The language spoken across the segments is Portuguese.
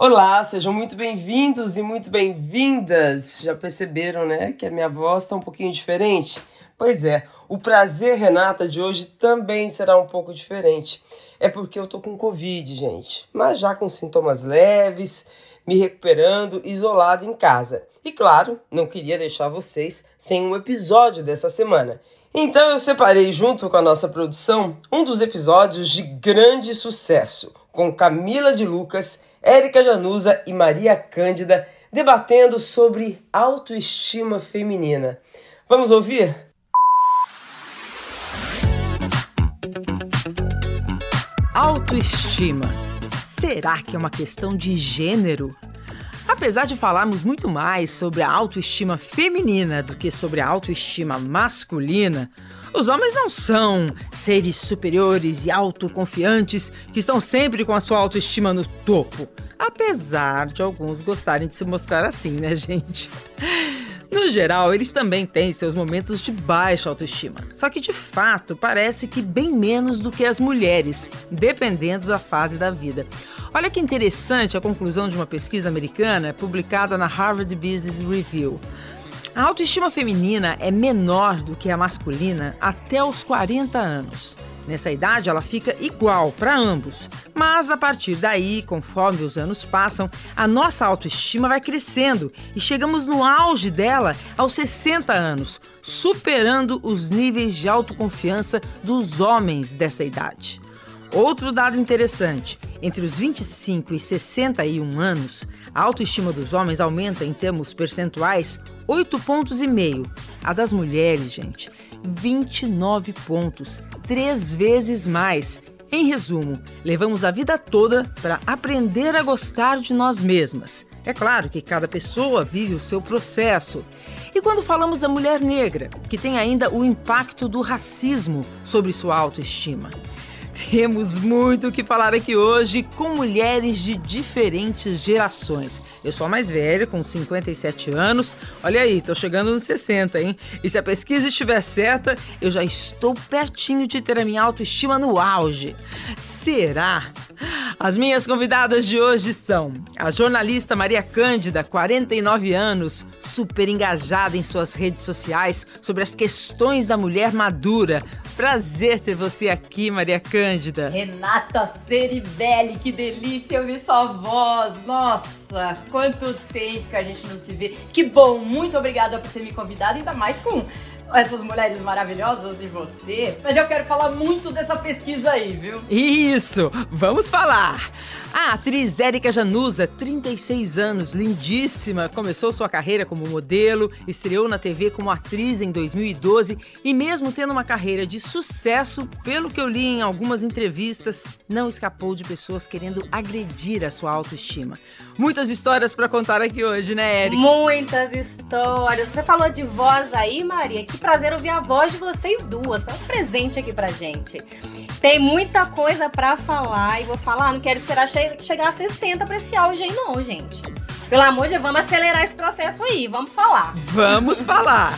Olá, sejam muito bem-vindos e muito bem-vindas. Já perceberam, né, que a minha voz está um pouquinho diferente? Pois é, o prazer Renata de hoje também será um pouco diferente. É porque eu tô com Covid, gente, mas já com sintomas leves, me recuperando, isolado em casa. E claro, não queria deixar vocês sem um episódio dessa semana. Então eu separei junto com a nossa produção um dos episódios de grande sucesso, com Camila de Lucas Érica Januza e Maria Cândida debatendo sobre autoestima feminina. Vamos ouvir? Autoestima. Será que é uma questão de gênero? Apesar de falarmos muito mais sobre a autoestima feminina do que sobre a autoestima masculina, os homens não são seres superiores e autoconfiantes que estão sempre com a sua autoestima no topo. Apesar de alguns gostarem de se mostrar assim, né, gente? No geral, eles também têm seus momentos de baixa autoestima. Só que de fato parece que bem menos do que as mulheres, dependendo da fase da vida. Olha que interessante a conclusão de uma pesquisa americana publicada na Harvard Business Review. A autoestima feminina é menor do que a masculina até os 40 anos. Nessa idade, ela fica igual para ambos. Mas a partir daí, conforme os anos passam, a nossa autoestima vai crescendo e chegamos no auge dela aos 60 anos, superando os níveis de autoconfiança dos homens dessa idade. Outro dado interessante: entre os 25 e 61 anos, a autoestima dos homens aumenta em termos percentuais 8 pontos e meio. A das mulheres, gente, 29 pontos, três vezes mais. Em resumo, levamos a vida toda para aprender a gostar de nós mesmas. É claro que cada pessoa vive o seu processo. E quando falamos da mulher negra, que tem ainda o impacto do racismo sobre sua autoestima. Temos muito o que falar aqui hoje com mulheres de diferentes gerações. Eu sou a mais velha, com 57 anos. Olha aí, tô chegando nos 60, hein? E se a pesquisa estiver certa, eu já estou pertinho de ter a minha autoestima no auge. Será? As minhas convidadas de hoje são a jornalista Maria Cândida, 49 anos, super engajada em suas redes sociais sobre as questões da mulher madura. Prazer ter você aqui, Maria Cândida. Renata Ceribelli, que delícia ouvir sua voz. Nossa, quanto tempo que a gente não se vê. Que bom, muito obrigada por ter me convidado, ainda mais com essas mulheres maravilhosas e você. Mas eu quero falar muito dessa pesquisa aí, viu? Isso, vamos falar. A atriz Érica Januza, 36 anos, lindíssima, começou sua carreira como modelo, estreou na TV como atriz em 2012 e, mesmo tendo uma carreira de sucesso, pelo que eu li em algumas entrevistas, não escapou de pessoas querendo agredir a sua autoestima. Muitas histórias para contar aqui hoje, né, Érica? Muitas histórias. Você falou de voz aí, Maria. Que prazer ouvir a voz de vocês duas. Tá um presente aqui pra gente. Tem muita coisa para falar e vou falar, não quero esperar che chegar a 60 pra esse auge aí não, gente. Pelo amor de Deus, vamos acelerar esse processo aí, vamos falar. Vamos falar.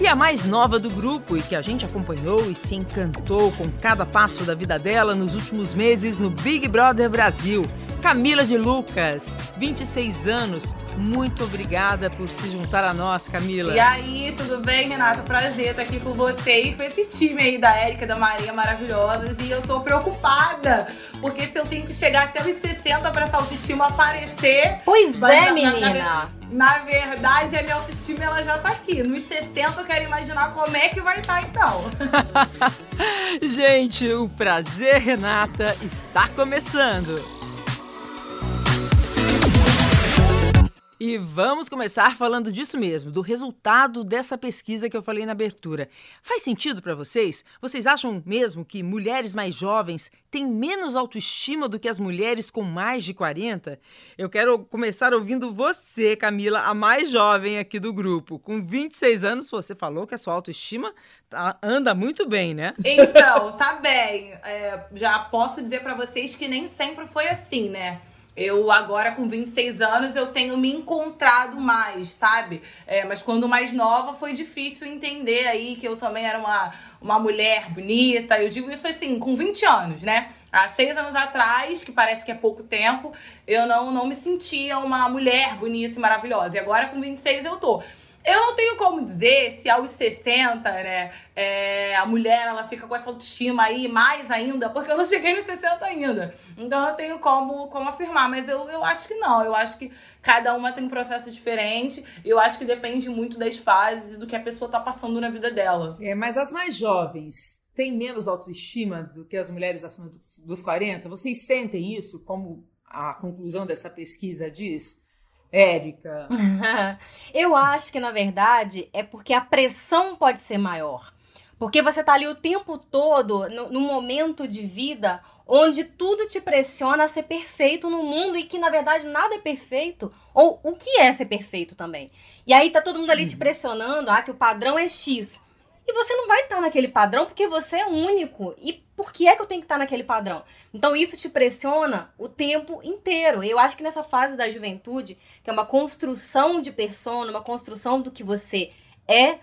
E a mais nova do grupo e que a gente acompanhou e se encantou com cada passo da vida dela nos últimos meses no Big Brother Brasil. Camila de Lucas, 26 anos. Muito obrigada por se juntar a nós, Camila. E aí, tudo bem, Renata? Prazer estar aqui com você e com esse time aí da Érica, da Maria maravilhosas. E eu tô preocupada, porque se eu tenho que chegar até os 60 para essa autoestima aparecer. Pois é, menina. Na, na, verdade, a minha autoestima ela já tá aqui. Nos 60 eu quero imaginar como é que vai estar tá, então. Gente, o prazer, Renata, está começando. E vamos começar falando disso mesmo, do resultado dessa pesquisa que eu falei na abertura. Faz sentido para vocês? Vocês acham mesmo que mulheres mais jovens têm menos autoestima do que as mulheres com mais de 40? Eu quero começar ouvindo você, Camila, a mais jovem aqui do grupo. Com 26 anos, você falou que a sua autoestima tá, anda muito bem, né? Então, tá bem. É, já posso dizer para vocês que nem sempre foi assim, né? Eu agora com 26 anos eu tenho me encontrado mais, sabe? É, mas quando mais nova foi difícil entender aí que eu também era uma, uma mulher bonita. Eu digo isso assim, com 20 anos, né? Há seis anos atrás, que parece que é pouco tempo, eu não, não me sentia uma mulher bonita e maravilhosa. E agora, com 26, eu tô. Eu não tenho como dizer se aos 60, né, é, a mulher ela fica com essa autoestima aí mais ainda, porque eu não cheguei nos 60 ainda. Então eu tenho como, como afirmar, mas eu, eu acho que não. Eu acho que cada uma tem um processo diferente. Eu acho que depende muito das fases e do que a pessoa tá passando na vida dela. É, mas as mais jovens têm menos autoestima do que as mulheres acima dos 40? Vocês sentem isso, como a conclusão dessa pesquisa diz? Érica? Eu acho que, na verdade, é porque a pressão pode ser maior. Porque você tá ali o tempo todo, no, no, momento de vida, onde tudo te pressiona a ser perfeito no mundo e que, na verdade, nada é perfeito. Ou o que é ser perfeito também. E aí tá todo mundo ali uhum. te pressionando, ah, que o padrão é X. E você não vai estar naquele padrão porque você é único. E por que é que eu tenho que estar naquele padrão? Então isso te pressiona o tempo inteiro. Eu acho que nessa fase da juventude, que é uma construção de persona, uma construção do que você é,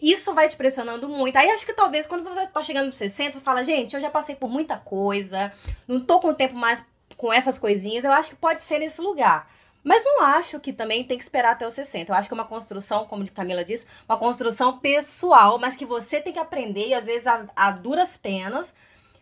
isso vai te pressionando muito. Aí acho que talvez quando você tá chegando nos 60, você fala, gente, eu já passei por muita coisa, não tô com tempo mais com essas coisinhas. Eu acho que pode ser nesse lugar. Mas não acho que também tem que esperar até os 60. Eu acho que é uma construção, como a Camila disse, uma construção pessoal, mas que você tem que aprender, e às vezes a, a duras penas,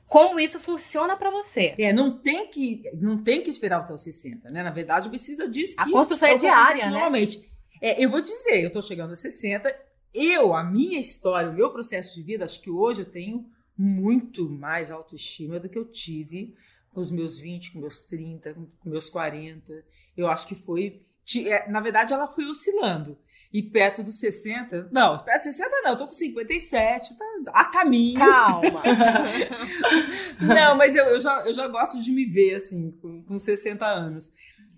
como isso funciona para você. É, não tem que não tem que esperar até os 60, né? Na verdade, precisa disso. A construção é diária, né? Normalmente. É, eu vou dizer, eu tô chegando a 60, eu, a minha história, o meu processo de vida, acho que hoje eu tenho muito mais autoestima do que eu tive com os meus 20, com meus 30, com meus 40. Eu acho que foi. É, na verdade, ela foi oscilando. E perto dos 60. Não, perto dos 60 não, eu tô com 57, tá a caminho. Calma! não, mas eu, eu, já, eu já gosto de me ver assim, com, com 60 anos.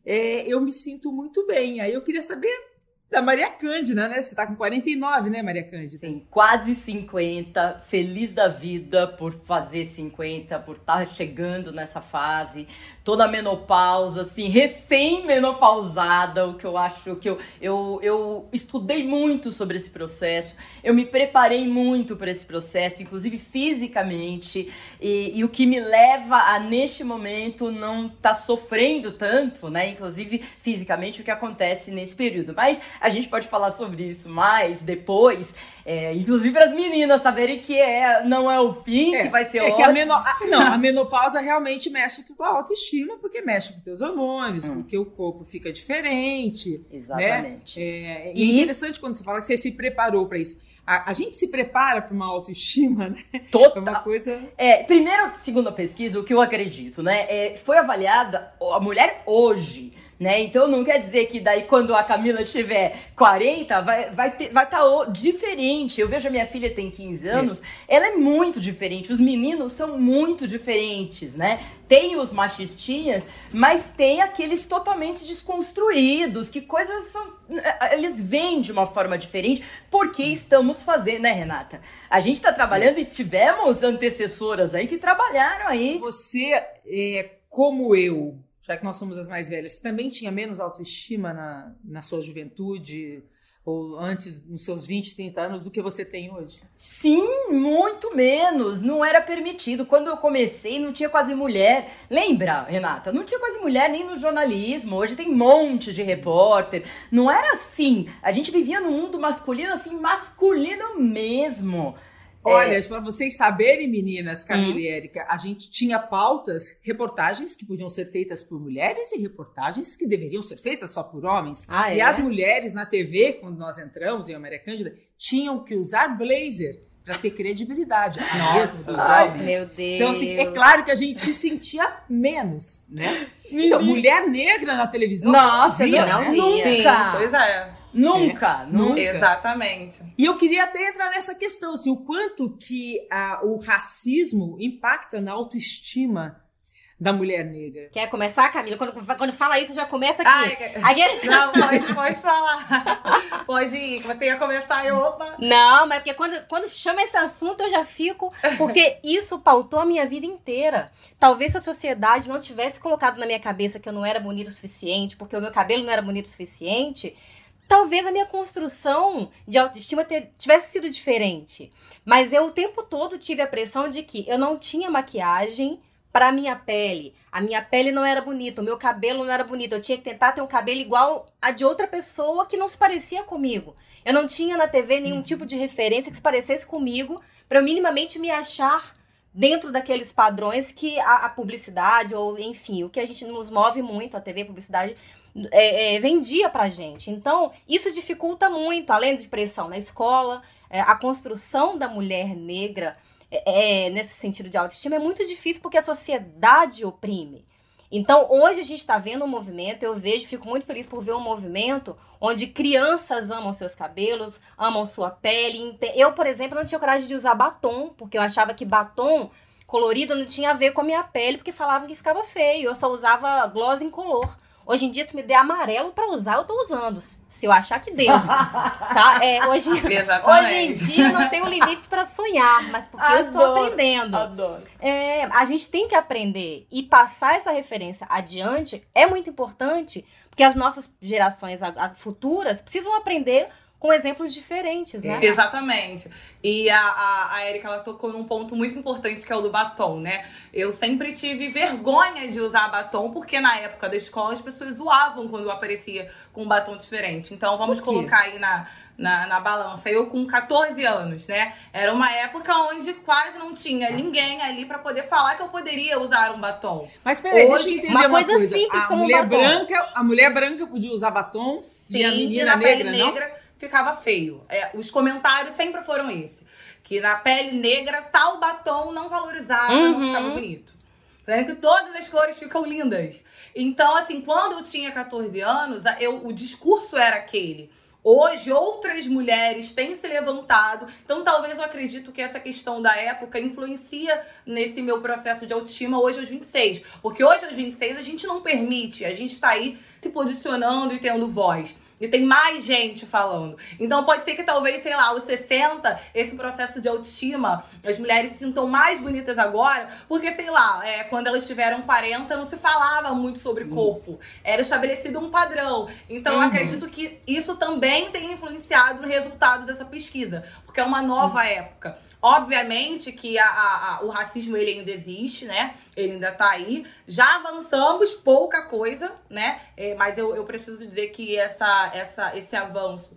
É, eu me sinto muito bem. Aí eu queria saber da Maria Cândida, né? Você tá com 49, né, Maria Cândida? Sim, quase 50, feliz da vida por fazer 50, por estar tá chegando nessa fase, toda menopausa, assim, recém-menopausada, o que eu acho que eu, eu, eu estudei muito sobre esse processo, eu me preparei muito para esse processo, inclusive fisicamente, e, e, o que me leva a, neste momento, não estar tá sofrendo tanto, né, inclusive fisicamente, o que acontece nesse período. Mas a gente pode falar sobre isso mais depois, é, inclusive para as meninas saberem que é, não é o fim, é, que vai ser é que a, meno... a, Não, a menopausa realmente mexe com a autoestima, porque mexe com teus hormônios, hum. porque o corpo fica diferente. Né? Exatamente. Né? É, e é interessante quando você fala que você se preparou para isso. A, a, gente se prepara para uma autoestima, né? Total. É uma coisa. É, primeiro, segundo a pesquisa, o que eu acredito, né? É, foi avaliada a mulher hoje né? Então não quer dizer que daí quando a Camila tiver 40 vai vai ter, vai estar tá diferente. Eu vejo a minha filha tem 15 anos, é. ela é muito diferente. Os meninos são muito diferentes, né? Tem os machistinhas, mas tem aqueles totalmente desconstruídos, que coisas são eh, eles vêm de uma forma diferente porque estamos fazendo, né, Renata? A gente está trabalhando e tivemos antecessoras aí que trabalharam aí. Você é como eu, já que nós somos as mais velhas, também tinha menos autoestima na, na sua juventude ou antes, nos seus 20, 30 anos, do que você tem hoje? Sim, muito menos. Não era permitido. Quando eu comecei, não tinha quase mulher. Lembra, Renata? Não tinha quase mulher nem no jornalismo. Hoje tem um monte de repórter. Não era assim. A gente vivia num mundo masculino, assim, masculino mesmo. Olha, é... para vocês saberem, meninas, Camila hum. e Érica, a gente tinha pautas, reportagens que podiam ser feitas por mulheres e reportagens que deveriam ser feitas só por homens. Ah, é? E as mulheres na TV, quando nós entramos em Maria Cândida, tinham que usar blazer para ter credibilidade. Nossa, dos ai, homens. meu Deus. Então, assim, é claro que a gente se sentia menos, né? Então, mulher negra na televisão. Nossa, via, não, não né? via. Sim, pois é. Nunca, é, nunca. Exatamente. E eu queria até entrar nessa questão, assim, o quanto que a, o racismo impacta na autoestima da mulher negra. Quer começar, Camila? Quando, quando fala isso, já começa aqui. Ai, Não, pode, pode falar. Pode ir. Você ia começar e opa. Não, mas porque quando, quando chama esse assunto, eu já fico. Porque isso pautou a minha vida inteira. Talvez se a sociedade não tivesse colocado na minha cabeça que eu não era bonita o suficiente, porque o meu cabelo não era bonito o suficiente talvez a minha construção de autoestima ter, tivesse sido diferente. Mas eu o tempo todo tive a pressão de que eu não tinha maquiagem para minha pele. A minha pele não era bonita, o meu cabelo não era bonito. Eu tinha que tentar ter um cabelo igual a de outra pessoa que não se parecia comigo. Eu não tinha na TV nenhum tipo de referência que se parecesse comigo para eu minimamente me achar dentro daqueles padrões que a, a, publicidade ou enfim o que a gente nos move muito a TV a publicidade é, é, vendia pra gente então isso dificulta muito além de pressão na escola é, a construção da mulher negra é, é, nesse sentido de autoestima é muito difícil porque a sociedade oprime. Então, hoje a gente está vendo um movimento, eu vejo, fico muito feliz por ver um movimento onde crianças amam seus cabelos, amam sua pele. Eu, por exemplo, não tinha coragem de usar batom, porque eu achava que batom colorido não tinha a ver com a minha pele, porque falavam que ficava feio. Eu só usava gloss incolor. Hoje em dia, se me der amarelo para usar, eu tô usando. Se eu achar que devo. É, hoje, hoje em dia não tenho limites para sonhar, mas porque adoro, eu estou aprendendo. Adoro. É, a gente tem que aprender e passar essa referência adiante é muito importante, porque as nossas gerações futuras precisam aprender com exemplos diferentes, né? Exatamente. E a, a, a Erika, ela tocou num ponto muito importante que é o do batom, né? Eu sempre tive vergonha de usar batom, porque na época da escola as pessoas zoavam quando eu aparecia com um batom diferente. Então vamos colocar aí na, na, na balança. Eu com 14 anos, né? Era uma época onde quase não tinha ninguém ali para poder falar que eu poderia usar um batom. Mas peraí, Hoje, deixa eu entender uma, uma coisa, coisa. simples a como mulher um branca, A mulher branca podia usar batom Sim, e a menina e negra, não? Ficava feio. É, os comentários sempre foram esse. Que na pele negra, tal batom não valorizava, uhum. não ficava bonito. Vendo que todas as cores ficam lindas. Então, assim, quando eu tinha 14 anos, eu, o discurso era aquele. Hoje, outras mulheres têm se levantado. Então, talvez eu acredito que essa questão da época influencia nesse meu processo de autoestima hoje aos 26. Porque hoje aos 26 a gente não permite, a gente está aí se posicionando e tendo voz. E tem mais gente falando. Então pode ser que talvez, sei lá, aos 60, esse processo de autoestima, as mulheres se sintam mais bonitas agora, porque, sei lá, é, quando elas tiveram 40, não se falava muito sobre corpo. Era estabelecido um padrão. Então uhum. eu acredito que isso também tem influenciado no resultado dessa pesquisa. Porque é uma nova uhum. época. Obviamente que a, a, a, o racismo ele ainda existe, né? Ele ainda tá aí. Já avançamos pouca coisa, né? É, mas eu, eu preciso dizer que essa, essa, esse avanço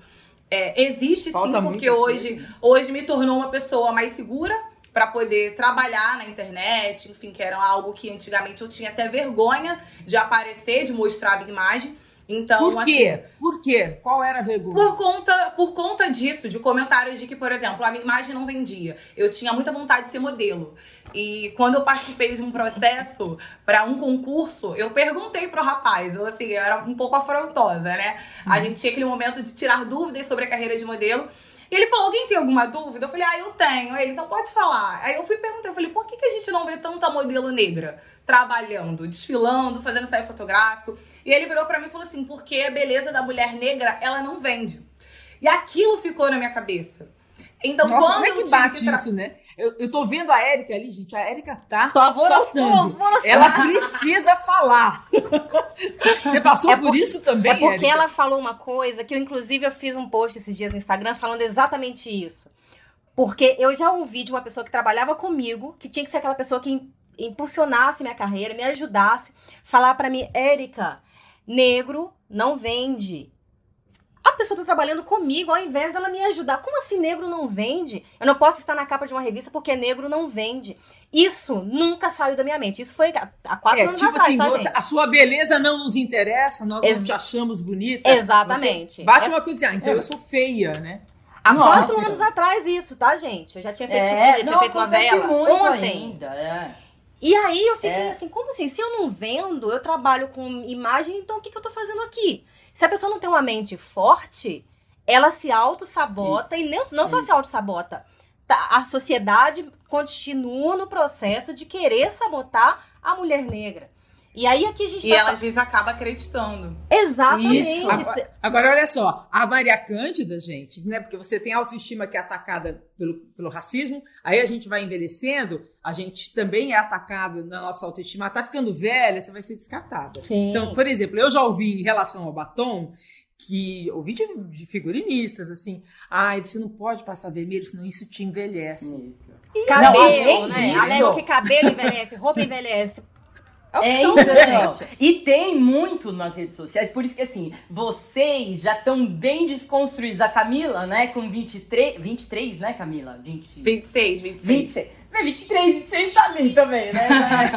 é, existe Falta sim, porque hoje, coisa. hoje me tornou uma pessoa mais segura para poder trabalhar na internet, enfim, que era algo que antigamente eu tinha até vergonha de aparecer, de mostrar a minha imagem. Então, por quê? Assim, por quê? Qual era a vergonha? Por conta, por conta disso, de comentários de que, por exemplo, a minha imagem não vendia. Eu tinha muita vontade de ser modelo. E quando eu participei de um processo para um concurso, eu perguntei pro rapaz, eu assim, eu era um pouco afrontosa, né? A uhum. gente tinha aquele momento de tirar dúvidas sobre a carreira de modelo. E ele falou: alguém tem alguma dúvida? Eu falei, ah, eu tenho. Ele, então pode falar. Aí eu fui perguntar, eu falei, por que, que a gente não vê tanta modelo negra trabalhando, desfilando, fazendo ensaio fotográfico? E ele virou para mim e falou assim: porque a beleza da mulher negra, ela não vende. E aquilo ficou na minha cabeça. Então, Nossa, quando como é que bate que isso, né? Eu, eu tô vendo a Érica ali, gente. A Érica tá tô soltando. Ela precisa falar. Você passou é por, por, isso também, É porque Érica? ela falou uma coisa que eu, inclusive, eu fiz um post esses dias no Instagram falando exatamente isso. Porque eu já ouvi de uma pessoa que trabalhava comigo, que tinha que ser aquela pessoa que impulsionasse minha carreira, me ajudasse, falar para mim, Érica, negro não vende. A pessoa tá trabalhando comigo ao invés dela me ajudar. Como assim negro não vende? Eu não posso estar na capa de uma revista porque negro não vende. Isso nunca saiu da minha mente. Isso foi há quatro é, anos tipo atrás, assim, tá, A sua beleza não nos interessa, nós Ex não te achamos bonita. Exatamente. Você bate é, uma coisa assim, ah, então é. eu sou feia, né? Há Nossa. quatro anos atrás isso, tá, gente? Eu já tinha feito, é, já tinha feito uma vela ontem. Ainda, é. E aí eu fiquei é. assim, como assim? Se eu não vendo, eu trabalho com imagem, então o que, que eu tô fazendo aqui? Se a pessoa não tem uma mente forte, ela se auto-sabota e não, não só se auto-sabota. Tá, a sociedade continua no processo de querer sabotar a mulher negra. E aí aqui a gente E tá ela às vezes acaba acreditando. Exatamente. Agora, agora, olha só, a Maria Cândida, gente, né? Porque você tem autoestima que é atacada pelo, pelo racismo, aí a gente vai envelhecendo, a gente também é atacado na nossa autoestima, tá ficando velha, você vai ser descartada. Sim. Então, por exemplo, eu já ouvi em relação ao batom que ouvi de, de, figurinistas assim, ah, você não pode passar vermelho, senão isso te envelhece. Isso. E cabelo, não, né? Alegam que cabelo envelhece, roupa envelhece. É, então, e tem muito nas redes sociais, por isso que assim, vocês já estão bem desconstruídos. A Camila, né, com 23, 23, né, Camila? 20, 26, 26. 26. 23, 26 tá ali também, né?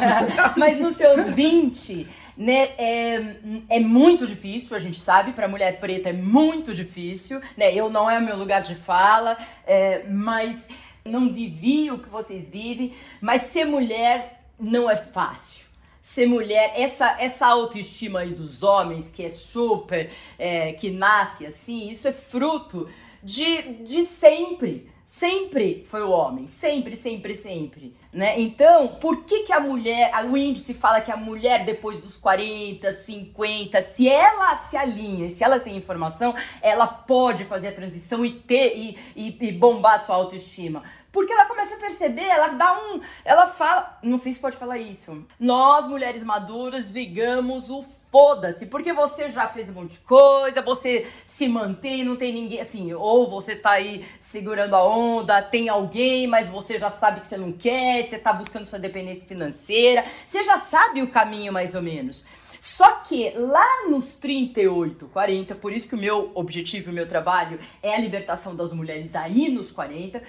Mas nos seus 20, né, é, é muito difícil, a gente sabe, para mulher preta é muito difícil, né? Eu não é o meu lugar de fala, é, mas não vivi o que vocês vivem, mas ser mulher não é fácil ser mulher, essa, essa autoestima aí dos homens, que é super, é, que nasce assim, isso é fruto de, de sempre. Sempre foi o homem, sempre, sempre, sempre, né? Então, por que que a mulher, o índice fala que a mulher depois dos 40, 50, se ela se alinha, se ela tem informação, ela pode fazer a transição e ter e, e, e bombar a sua autoestima. Porque ela começa a perceber, ela dá um. Ela fala. Não sei se pode falar isso. Nós, mulheres maduras, ligamos o foda-se. Porque você já fez um monte de coisa, você se mantém, não tem ninguém. Assim, ou você tá aí segurando a onda, tem alguém, mas você já sabe que você não quer, você tá buscando sua dependência financeira. Você já sabe o caminho mais ou menos. Só que lá nos 38, 40, por isso que o meu objetivo, o meu trabalho é a libertação das mulheres aí nos 40,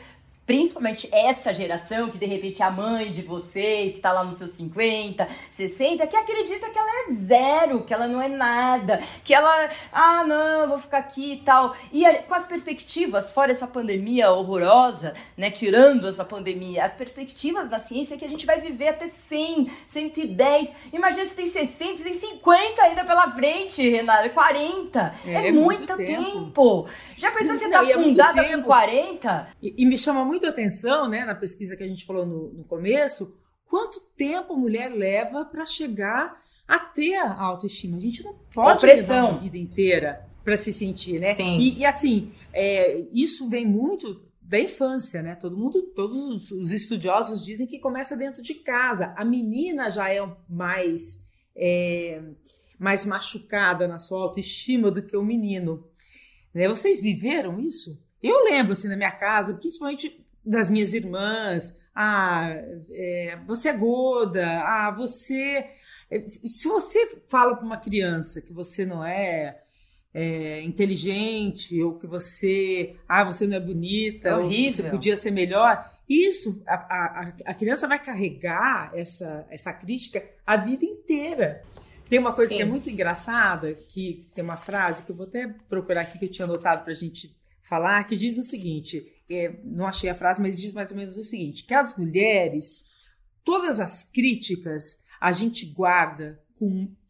principalmente essa geração que de repente é a mãe de vocês, que tá lá nos seus 50, 60, que acredita que ela é zero, que ela não é nada, que ela, ah, não, vou ficar aqui e tal. E com as perspectivas, fora essa pandemia horrorosa, né, tirando essa pandemia, as perspectivas da ciência é que a gente vai viver até 100, 110. Imagina se tem 60, tem 50 ainda pela frente, Renata, 40. É, é muito, muito tempo. tempo. Já pensou se tá é fundada é com 40? E, e me chama muito muito atenção, né, na pesquisa que a gente falou no, no começo, quanto tempo a mulher leva para chegar a ter a autoestima. A gente não pode levar a vida inteira para se sentir, né? Sim. E, e assim, é, isso vem muito da infância, né? Todo mundo, todos os estudiosos dizem que começa dentro de casa. A menina já é mais é, mais machucada na sua autoestima do que o menino. Né? Vocês viveram isso? Eu lembro assim na minha casa, principalmente das minhas irmãs. Ah, é, você é gorda. Ah, você. É, se você fala para uma criança que você não é, é, inteligente ou que você, ah, você não é bonita, é ou você podia ser melhor, isso a, a, a criança vai carregar essa, essa crítica a vida inteira. Tem uma coisa Sim. que é muito engraçada, que tem uma frase que eu vou até procurar aqui que eu tinha anotado para a gente falar, que diz o seguinte: é, não achei a frase, mas diz mais ou menos o seguinte: que as mulheres, todas as críticas a gente guarda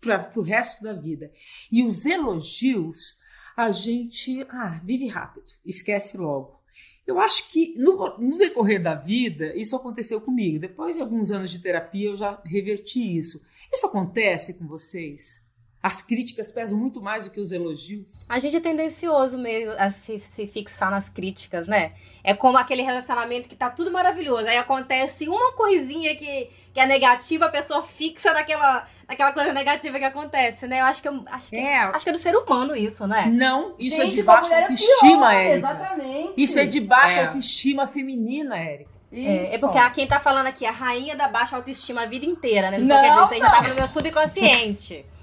para o resto da vida. E os elogios a gente ah, vive rápido, esquece logo. Eu acho que no, no, decorrer da vida, isso aconteceu comigo. Depois de alguns anos de terapia, eu já reverti isso. Isso acontece com vocês? As críticas pesam muito mais do que os elogios. A gente é tendencioso meio a se, se, fixar nas críticas, né? É como aquele relacionamento que tá tudo maravilhoso. Aí acontece uma coisinha que, que é negativa, a pessoa fixa naquela, naquela coisa negativa que acontece, né? Eu acho que, eu, acho que, é. acho que é do ser humano isso, né? Não, isso é gente, é de baixa autoestima, é Érica. Exatamente. Isso é de baixa é. autoestima feminina, Érica. É, é, porque a, quem tá falando aqui é a rainha da baixa autoestima a vida inteira, né? Então, não, quer dizer, você já tava no meu subconsciente.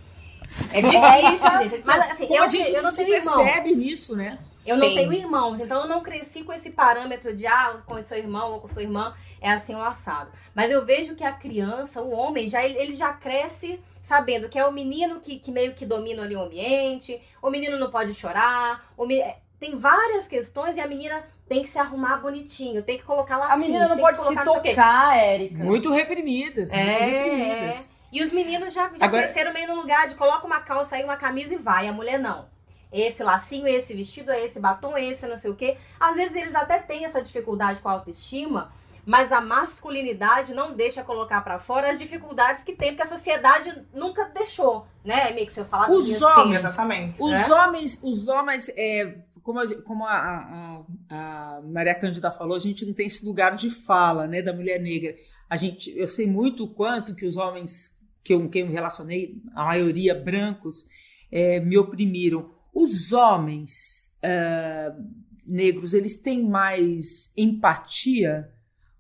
É difícil, é gente. Mas assim, eu, a gente eu não tenho percebe irmãos. nisso, né? Eu Sim. não tenho irmãos, então eu não cresci com esse parâmetro de ah, com o seu irmão ou com sua irmã é assim o assado. Mas eu vejo que a criança, o homem, já ele já cresce sabendo que é o menino que, que meio que domina ali o ambiente, o menino não pode chorar, o me... tem várias questões e a menina tem que se arrumar bonitinho, tem que colocar lá A menina não pode se tocar, Érica. Muito reprimidas, muito é, reprimidas. É. E os meninos já, já Agora... cresceram meio no lugar de coloca uma calça aí, uma camisa e vai. A mulher não. Esse lacinho, esse vestido, esse batom, esse não sei o quê. Às vezes eles até têm essa dificuldade com a autoestima, mas a masculinidade não deixa colocar para fora as dificuldades que tem, porque a sociedade nunca deixou, né? Meio que se eu falar os homens, assim, exatamente. Os né? homens, os homens, é, como, a, como a, a, a, Maria Cândida falou, a gente não tem esse lugar de fala, né, da mulher negra. A gente, eu sei muito o quanto que os homens que eu, que eu me relacionei, a maioria brancos, é, me oprimiram. Os homens uh, negros, eles têm mais empatia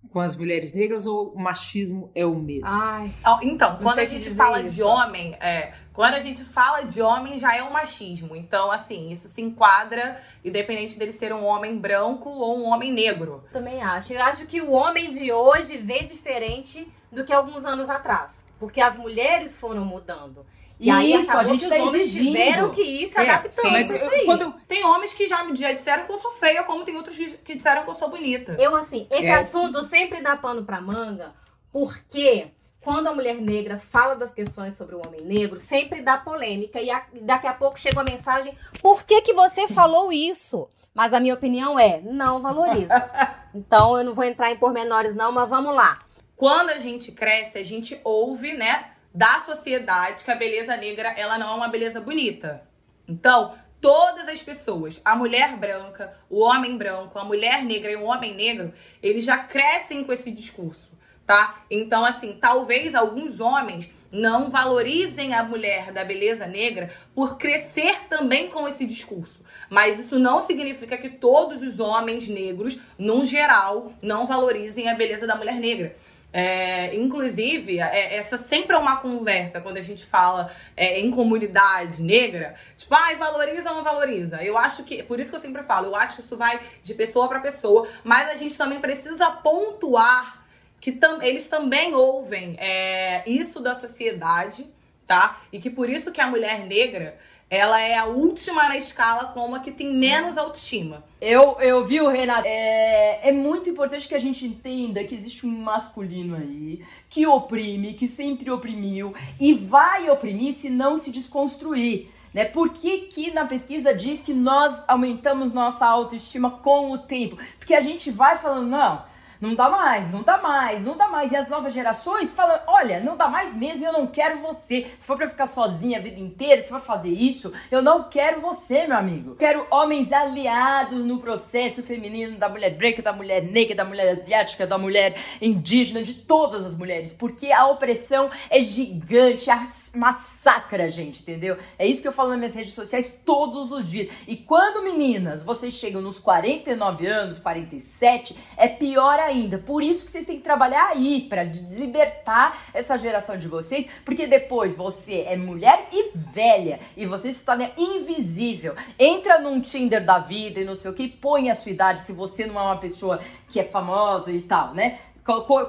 com as mulheres negras ou o machismo é o mesmo? Ai, então, quando a gente fala isso. de homem, é, quando a gente fala de homem já é o machismo. Então, assim, isso se enquadra independente dele ser um homem branco ou um homem negro. Também acho. Eu acho que o homem de hoje vê diferente do que alguns anos atrás, porque as mulheres foram mudando. E aí isso, a gente os tá homens exigindo. tiveram que ir se é, adaptando. Sim, mas isso quando tem homens que já, já disseram que eu sou feia, como tem outros que, que disseram que eu sou bonita. Eu, assim, esse é. assunto sempre dá pano pra manga, porque quando a mulher negra fala das questões sobre o homem negro, sempre dá polêmica. E a, daqui a pouco chega a mensagem: por que, que você falou isso? Mas a minha opinião é: não valoriza. Então eu não vou entrar em pormenores, não, mas vamos lá. Quando a gente cresce, a gente ouve, né? da sociedade que a beleza negra ela não é uma beleza bonita. Então, todas as pessoas, a mulher branca, o homem branco, a mulher negra e o homem negro, eles já crescem com esse discurso, tá? Então, assim, talvez alguns homens não valorizem a mulher da beleza negra por crescer também com esse discurso. Mas isso não significa que todos os homens negros, no geral, não valorizem a beleza da mulher negra. É, inclusive, é, essa sempre é uma conversa quando a gente fala é, em comunidade negra. Tipo, ai, valoriza ou não valoriza? Eu acho que, por isso que eu sempre falo, eu acho que isso vai de pessoa para pessoa, mas a gente também precisa pontuar que tam, eles também ouvem é, isso da sociedade, tá? E que por isso que a mulher negra ela é a última na escala como a que tem menos autoestima. Eu, eu vi o Renato. É, é muito importante que a gente entenda que existe um masculino aí que oprime, que sempre oprimiu e vai oprimir se não se desconstruir. Né? Por que, que na pesquisa diz que nós aumentamos nossa autoestima com o tempo? Porque a gente vai falando, não, não dá mais, não dá mais, não dá mais. E as novas gerações falam: olha, não dá mais mesmo, eu não quero você. Se for pra ficar sozinha a vida inteira, se for fazer isso, eu não quero você, meu amigo. Quero homens aliados no processo feminino da mulher branca, da mulher negra, da mulher asiática, da mulher indígena, de todas as mulheres. Porque a opressão é gigante, massacra a gente, entendeu? É isso que eu falo nas minhas redes sociais todos os dias. E quando, meninas, vocês chegam nos 49 anos, 47, é pior ainda ainda. Por isso que vocês têm que trabalhar aí para deslibertar essa geração de vocês, porque depois você é mulher e velha e você se torna invisível. Entra num Tinder da vida e não sei o que, põe a sua idade se você não é uma pessoa que é famosa e tal, né?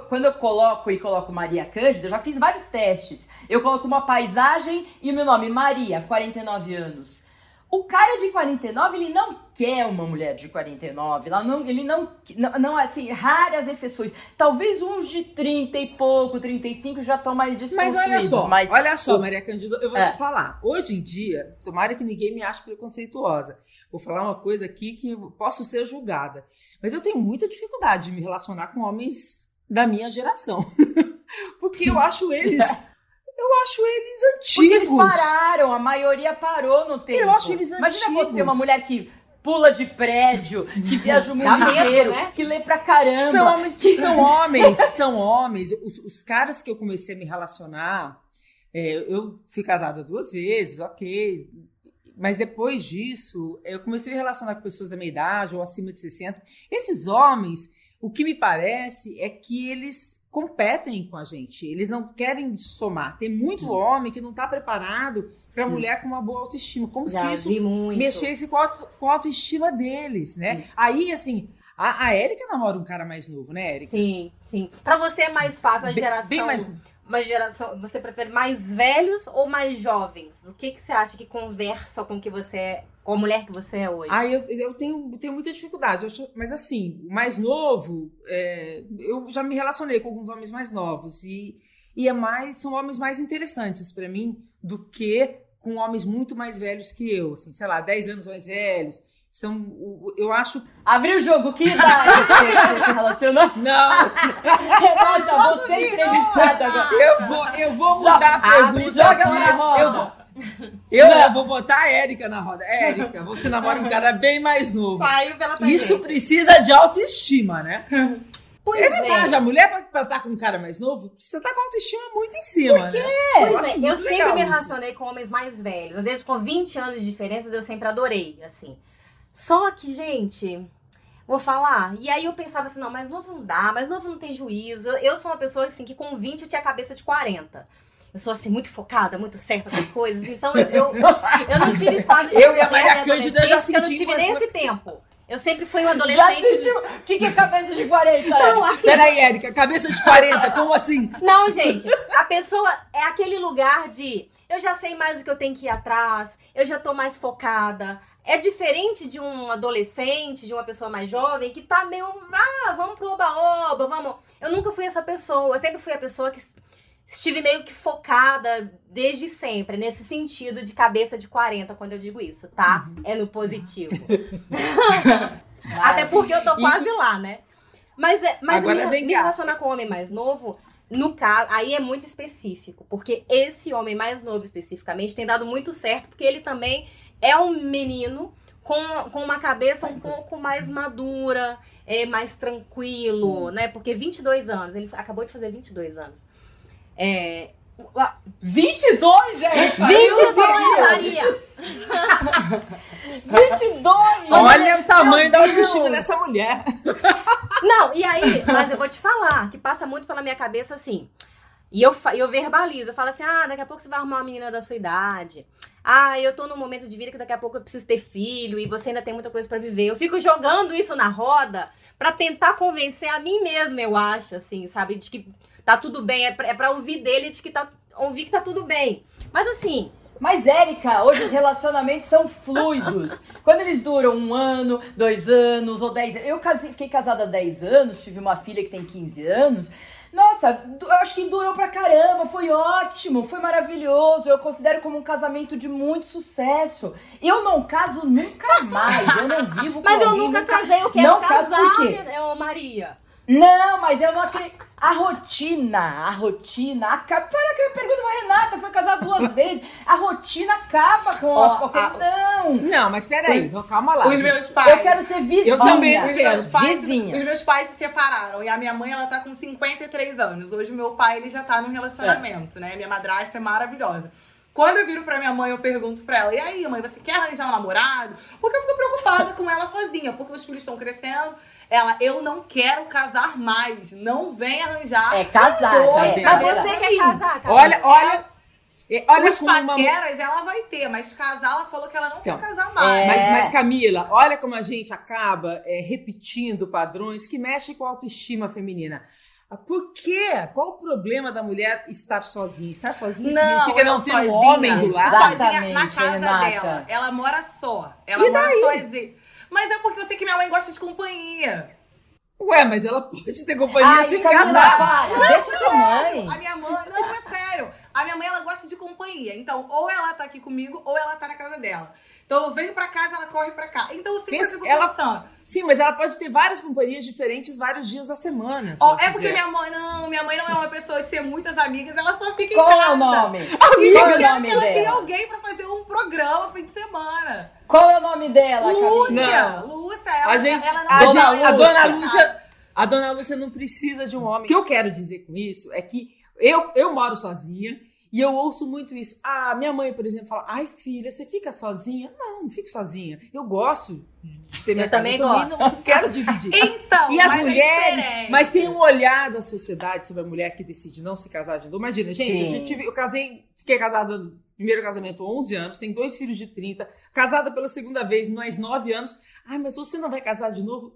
Quando eu coloco e coloco Maria Cândida, eu já fiz vários testes. Eu coloco uma paisagem e o meu nome, Maria, 49 anos. O cara de 49, ele não quer uma mulher de 49. Ela não, ele não, não, não, assim, raras exceções. Talvez uns de 30 e pouco, 35 já estão mais desconstruídos. Mas olha só, mas, olha só, Maria Candida, eu vou é. te falar. Hoje em dia, tomara que ninguém me ache preconceituosa. Vou falar uma coisa aqui que posso ser julgada. Mas eu tenho muita dificuldade de me relacionar com homens da minha geração. Porque eu acho eles eu acho eles antigos. Porque eles pararam, a maioria parou no tempo. Eu acho eles antigos. Imagina você, uma mulher que pula de prédio, que viaja o mundo inteiro, né? que lê pra caramba. São homens, que... são homens, são homens. Os, os caras que eu comecei a me relacionar, é, eu fui casada duas vezes, ok. Mas depois disso, eu comecei a me relacionar com pessoas da minha idade ou acima de 60. Esses homens, o que me parece é que eles competem com a gente. Eles não querem somar. Tem muito hum. homem que não está preparado para hum. mulher com uma boa autoestima. Como Já se isso mexesse com a, com a autoestima deles, né? Hum. Aí, assim, a, a Érica namora um cara mais novo, né, Érica? Sim, sim. Para você é mais fácil a geração... Bem, bem mais uma geração, você prefere mais velhos ou mais jovens? O que, que você acha que conversa com que você com a mulher que você é hoje? Ah, eu, eu tenho, tenho muita dificuldade, mas assim, mais novo, é, eu já me relacionei com alguns homens mais novos e, e é mais, são homens mais interessantes para mim do que com homens muito mais velhos que eu, assim, sei lá, 10 anos mais velhos, são, eu acho. Abriu o jogo, que idade você se relacionou? Não! Renata, você é entrevistada agora. Eu vou, eu vou mudar a pergunta. Joga na roda. Eu vou, eu, eu vou botar a Érica na roda. Érica, você namora um cara bem mais novo. Pai, Isso precisa de autoestima, né? Pois é verdade, a mulher pra, pra estar com um cara mais novo, precisa estar com a autoestima muito em cima, Por quê? né? Pois eu, é, eu sempre me relacionei com homens mais velhos. Desde com 20 anos de diferença, eu sempre adorei, assim. Só que, gente, vou falar. E aí eu pensava assim, não, mas novo não dá, mas novo não tem juízo. Eu sou uma pessoa assim que com 20 eu tinha a cabeça de 40. Eu sou assim, muito focada, muito certa com as coisas. Então eu, eu não tive fase de Eu e a Maria Cândida já senti. Eu não tive nem esse tempo. Eu sempre fui um adolescente. Já sentiu? O que, que é cabeça de 40? Não, assim... Peraí, Érica, cabeça de 40, como assim? Não, gente, a pessoa é aquele lugar de eu já sei mais o que eu tenho que ir atrás, eu já tô mais focada. É diferente de um adolescente, de uma pessoa mais jovem, que tá meio, ah, vamos pro oba-oba, vamos. Eu nunca fui essa pessoa, eu sempre fui a pessoa que estive meio que focada desde sempre, nesse sentido de cabeça de 40, quando eu digo isso, tá? Uhum. É no positivo. Até porque eu tô quase e... lá, né? Mas, é, mas Agora me, me relacionar com um homem mais novo, no caso, aí é muito específico, porque esse homem mais novo especificamente tem dado muito certo, porque ele também é um menino com, com uma cabeça um pouco mais madura, é mais tranquilo, hum. né? Porque 22 anos, ele acabou de fazer 22 anos. É, 22, é? 22, Maria! 22! Olha o tamanho da autoestima dessa mulher. Não, e aí, mas eu vou te falar, que passa muito pela minha cabeça assim. E eu, eu verbalizo, eu falo assim: ah, daqui a pouco você vai arrumar uma menina da sua idade. Ah, eu tô num momento de vida que daqui a pouco eu preciso ter filho e você ainda tem muita coisa para viver. Eu fico jogando isso na roda para tentar convencer a mim mesma, eu acho, assim, sabe? De que tá tudo bem. É pra, é pra ouvir dele de que tá. Ouvir que tá tudo bem. Mas assim, mas, Érica, hoje os relacionamentos são fluidos. Quando eles duram um ano, dois anos ou dez anos. Eu casei, fiquei casada há dez anos, tive uma filha que tem 15 anos. Nossa, eu acho que durou pra caramba, foi ótimo, foi maravilhoso. Eu considero como um casamento de muito sucesso. Eu não caso nunca mais, eu não vivo com Mas eu nunca, nunca casei, eu quero não casar, caso por quê? Maria. Não, mas eu não acredito. A rotina, a rotina acaba. Para que eu pergunto pra Renata, foi casar duas vezes. A rotina acaba com oh, a. a... Não! Não, mas peraí, calma lá. Os meus pais. Eu quero ser vizinha. Eu também os meus pais, vizinha. Os meus pais se separaram. E a minha mãe, ela tá com 53 anos. Hoje, meu pai, ele já tá num relacionamento, é. né? Minha madrasta é maravilhosa. Quando eu viro pra minha mãe, eu pergunto pra ela: e aí, mãe, você quer arranjar um namorado? Porque eu fico preocupada com ela sozinha, porque os filhos estão crescendo. Ela, eu não quero casar mais. Não vem arranjar. É casar, tá Mas você quer casar, cara. Olha, olha. Olha Os paqueras uma... ela vai ter, mas casar ela falou que ela não então, quer casar mais. É... Mas, mas, Camila, olha como a gente acaba é, repetindo padrões que mexem com a autoestima feminina. Por quê? Qual o problema da mulher estar sozinha? Estar sozinha não, significa não ter um homem do lado? Sozinha na casa Renata. dela. Ela mora só. Ela e mora daí? sozinha. Mas é porque eu sei que minha mãe gosta de companhia. Ué, mas ela pode ter companhia Ai, sem casar. Para, deixa sua mãe. A minha mãe, não, é sério. A minha mãe, ela gosta de companhia. Então, ou ela tá aqui comigo, ou ela tá na casa dela. Então, eu venho pra casa, ela corre pra cá. Então, eu sempre Pensa, fico ela, pensando. Sim, mas ela pode ter várias companhias diferentes vários dias da semana. Oh, é porque minha mãe, não, minha mãe não é uma pessoa de ter muitas amigas, ela só fica Qual em casa. Qual é o nome? Amiga, Qual é o nome ela dela? tem alguém pra fazer um programa fim de semana. Qual é o nome dela, Lúcia. Lúcia, ela, a gente, ela não... a, gente, a dona Lúcia... A dona Lúcia não precisa de um homem. O que eu quero dizer com isso é que eu, eu moro sozinha e eu ouço muito isso. Ah, minha mãe, por exemplo, fala: ai, filha, você fica sozinha? Não, não fico sozinha. Eu gosto de ter minha eu também gosto. Não, não quero dividir. então, e as é mulheres. É mas tem um olhar da sociedade sobre a mulher que decide não se casar de novo. Imagina, gente, eu, tive, eu casei, fiquei casada no primeiro casamento 11 anos, tenho dois filhos de 30, casada pela segunda vez, mais 9 anos. Ai, mas você não vai casar de novo?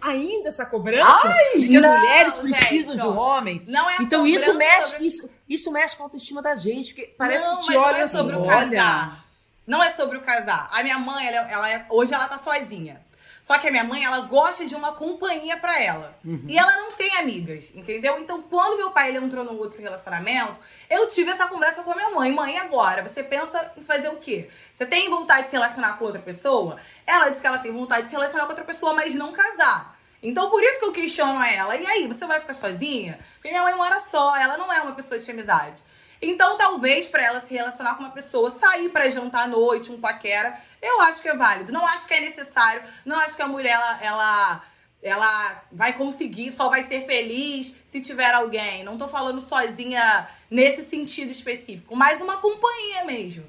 Ainda essa cobrança Ai, de que não, as mulheres precisam gente, de um homem. Não é então isso mexe, sobre... isso, isso mexe com a autoestima da gente, porque parece não, que te olha não é assim, sobre o olha. Casar. Não é sobre o casar. A minha mãe, ela, ela é, hoje ela tá sozinha. Só que a minha mãe, ela gosta de uma companhia para ela. Uhum. E ela não tem amigas, entendeu? Então, quando meu pai ele entrou num outro relacionamento, eu tive essa conversa com a minha mãe. Mãe, agora, você pensa em fazer o quê? Você tem vontade de se relacionar com outra pessoa? Ela disse que ela tem vontade de se relacionar com outra pessoa, mas não casar. Então, por isso que eu questiono ela. E aí, você vai ficar sozinha? Porque minha mãe mora só, ela não é uma pessoa de amizade. Então, talvez para ela se relacionar com uma pessoa, sair para jantar à noite, um paquera, eu acho que é válido. Não acho que é necessário. Não acho que a mulher, ela, ela ela vai conseguir, só vai ser feliz se tiver alguém. Não tô falando sozinha nesse sentido específico, mas uma companhia mesmo.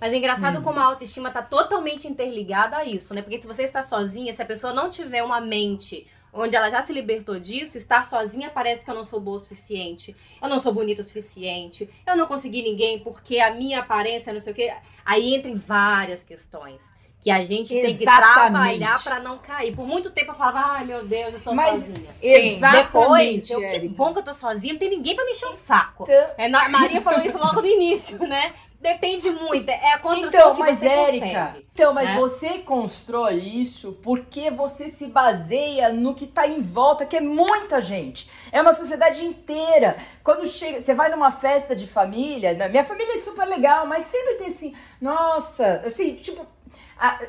Mas é engraçado hum. como a autoestima tá totalmente interligada a isso, né? Porque se você está sozinha, se a pessoa não tiver uma mente onde ela já se libertou disso, estar sozinha parece que eu não sou boa o suficiente, eu não sou bonita o suficiente, eu não consegui ninguém porque a minha aparêça, não sei o quê. Aí entram várias questões que a gente exatamente. tem que trabalhar para não cair. Por muito tempo eu falava, ai meu Deus, eu estou Mas, sozinha. Exatamente. Depois, eu, que bom que eu tô sozinha, não tem ninguém para me encher o saco. Então... É, Maria falou isso logo no início, né? Depende muito, é a construção então, que mas você Érica, consegue, então, mas né? você constrói isso porque você se baseia no que tá em volta, que é muita gente. É uma sociedade inteira. Quando chega, você vai numa festa de família, né? minha família é super legal, mas sempre tem assim, nossa, assim, tipo,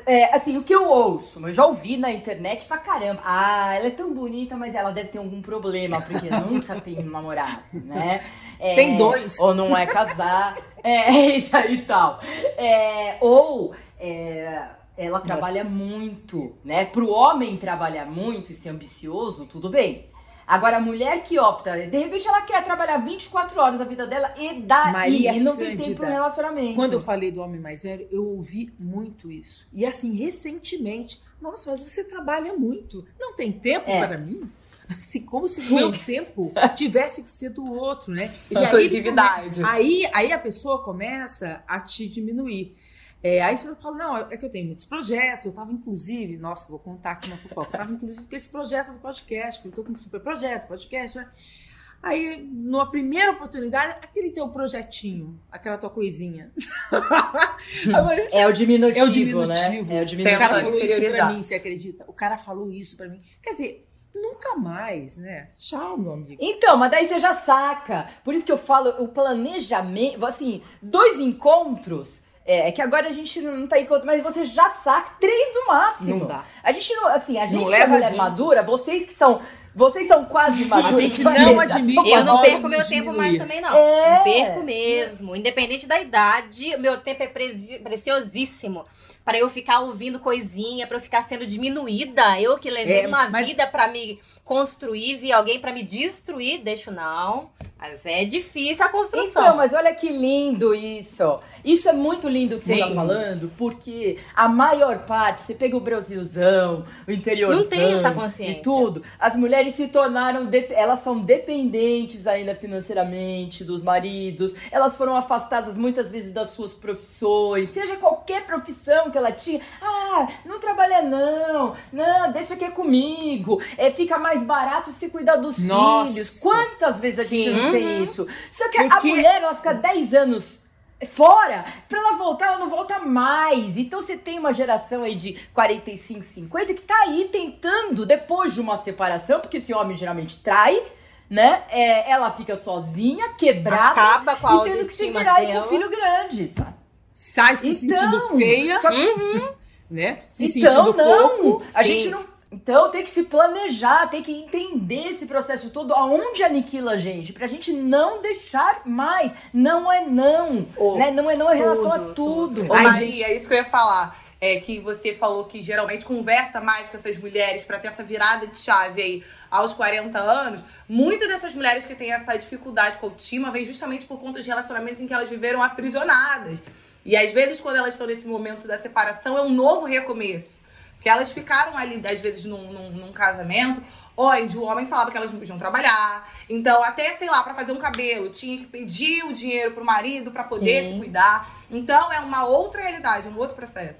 é, assim, o que eu ouço, eu já ouvi na internet pra caramba. Ah, ela é tão bonita, mas ela deve ter algum problema, porque nunca tem um namorado, né? É, tem dois. Ou não é casar, é, e tal. É, ou é, ela trabalha muito, né? Pro homem trabalhar muito e ser ambicioso, tudo bem. Agora, a mulher que opta, de repente ela quer trabalhar 24 horas da vida dela e dá Maria e não Cândida, tem tempo para relacionamento. Quando eu falei do homem mais velho, eu ouvi muito isso. E assim, recentemente, nossa, mas você trabalha muito. Não tem tempo é. para mim? Assim, como se o meu tempo tivesse que ser do outro, né? Exclusividade. Aí, aí a pessoa começa a te diminuir. É, aí você fala, não, é que eu tenho muitos projetos, eu estava inclusive, nossa, vou contar aqui uma fofoca, eu estava inclusive com esse projeto do podcast, eu estou com um super projeto, podcast, né? Aí, numa primeira oportunidade, aquele teu projetinho, aquela tua coisinha. é o diminutivo, É o diminutivo. Né? É o diminutivo. O cara falou isso pra mim, você acredita? O cara falou isso pra mim. Quer dizer, nunca mais, né? Tchau, meu amigo. Então, mas daí você já saca. Por isso que eu falo, o planejamento, assim, dois encontros é, é, que agora a gente não tá em conta, mas você já saca três no máximo. Não dá. A gente não, assim, a gente não que é mulher madura, vocês que são. Vocês são quase maduros. A gente não admite. Eu não perco meu tempo mais também, não. É. Não perco mesmo. Independente da idade, meu tempo é preciosíssimo. Para eu ficar ouvindo coisinha, para eu ficar sendo diminuída. Eu que levei é, uma mas... vida para me construir, vi alguém para me destruir, deixo não. Mas é difícil a construção. Então, mas olha que lindo isso. Isso é muito lindo que Sim. você tá falando, porque a maior parte, você pega o Brasilzão, o interiorzão Não tem essa consciência. e tudo, as mulheres se tornaram, elas são dependentes ainda financeiramente dos maridos, elas foram afastadas muitas vezes das suas profissões, seja qualquer profissão que ela tinha. Ah, não trabalha não, não, deixa que é comigo, é, fica mais barato se cuidar dos Nossa. filhos. Quantas vezes a gente não tem uhum. isso? Só que Porque... a mulher, ela fica 10 anos fora, pra ela voltar, ela não volta mais. Então você tem uma geração aí de 45, 50 que tá aí tentando, depois de uma separação, porque esse homem geralmente trai, né? É, ela fica sozinha, quebrada Acaba com a e tendo que se virar aí com um filho grande, sabe? Sai se então, sentindo feia, só... uhum. né? Se então, sentindo não, pouco. A gente não então tem que se planejar, tem que entender esse processo todo, aonde aniquila a gente, pra gente não deixar mais. Não é não. Oh, né? Não é não em relação a tudo. Ô, Maria, gente... é isso que eu ia falar. É que você falou que geralmente conversa mais com essas mulheres para ter essa virada de chave aí aos 40 anos. Muitas dessas mulheres que têm essa dificuldade com o autoestima vem justamente por conta de relacionamentos em que elas viveram aprisionadas. E às vezes, quando elas estão nesse momento da separação, é um novo recomeço. Porque elas ficaram ali, às vezes, num, num, num casamento onde o homem falava que elas não podiam trabalhar. Então, até, sei lá, para fazer um cabelo, tinha que pedir o dinheiro pro marido para poder Sim. se cuidar. Então, é uma outra realidade, um outro processo.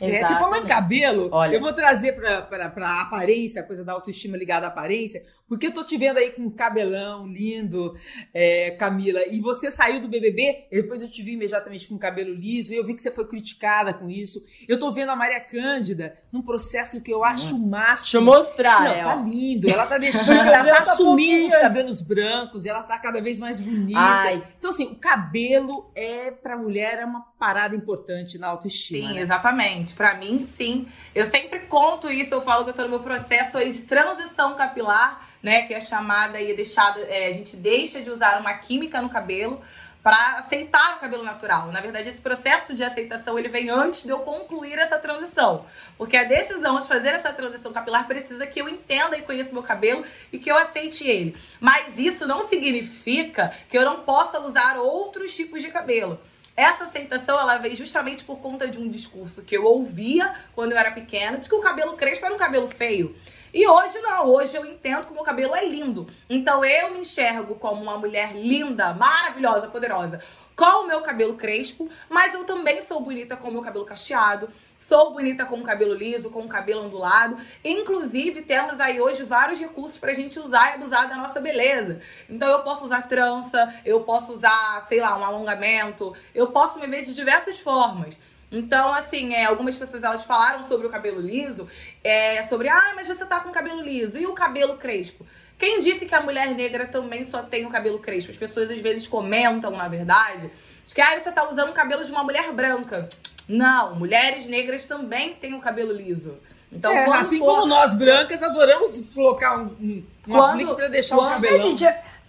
É, se for em cabelo, Olha. eu vou trazer pra, pra, pra aparência, a coisa da autoestima ligada à aparência, porque eu tô te vendo aí com um cabelão lindo, é, Camila, e você saiu do BBB, e depois eu te vi imediatamente com cabelo liso, e eu vi que você foi criticada com isso. Eu tô vendo a Maria Cândida num processo que eu acho hum. máximo. Deixa eu mostrar, Não, ela. tá lindo. Ela tá deixando, ela tá assumindo os cabelos brancos, e ela tá cada vez mais bonita. Ai. Então, assim, o cabelo é, pra mulher, é uma parada importante na autoestima. Sim, né? exatamente. Pra mim, sim. Eu sempre conto isso, eu falo que eu tô no meu processo aí de transição capilar né? Que é chamada e deixada. É, a gente deixa de usar uma química no cabelo para aceitar o cabelo natural. Na verdade, esse processo de aceitação ele vem antes de eu concluir essa transição, porque a decisão de fazer essa transição capilar precisa que eu entenda e conheça meu cabelo e que eu aceite ele. Mas isso não significa que eu não possa usar outros tipos de cabelo. Essa aceitação ela veio justamente por conta de um discurso que eu ouvia quando eu era pequena, de que o cabelo crespo era um cabelo feio. E hoje não, hoje eu entendo que o meu cabelo é lindo. Então eu me enxergo como uma mulher linda, maravilhosa, poderosa, com o meu cabelo crespo, mas eu também sou bonita com o meu cabelo cacheado. Sou bonita com o cabelo liso, com o cabelo ondulado. Inclusive, temos aí hoje vários recursos pra gente usar e abusar da nossa beleza. Então, eu posso usar trança, eu posso usar, sei lá, um alongamento, eu posso me ver de diversas formas. Então, assim, é, algumas pessoas elas falaram sobre o cabelo liso, é, sobre, ah, mas você tá com cabelo liso, e o cabelo crespo? Quem disse que a mulher negra também só tem o cabelo crespo? As pessoas às vezes comentam, na verdade, que ah, você tá usando o cabelo de uma mulher branca. Não, mulheres negras também têm o cabelo liso. Então, é, assim for... como nós brancas adoramos colocar um, um, quando, pra deixar quando, o cabelo. Gente,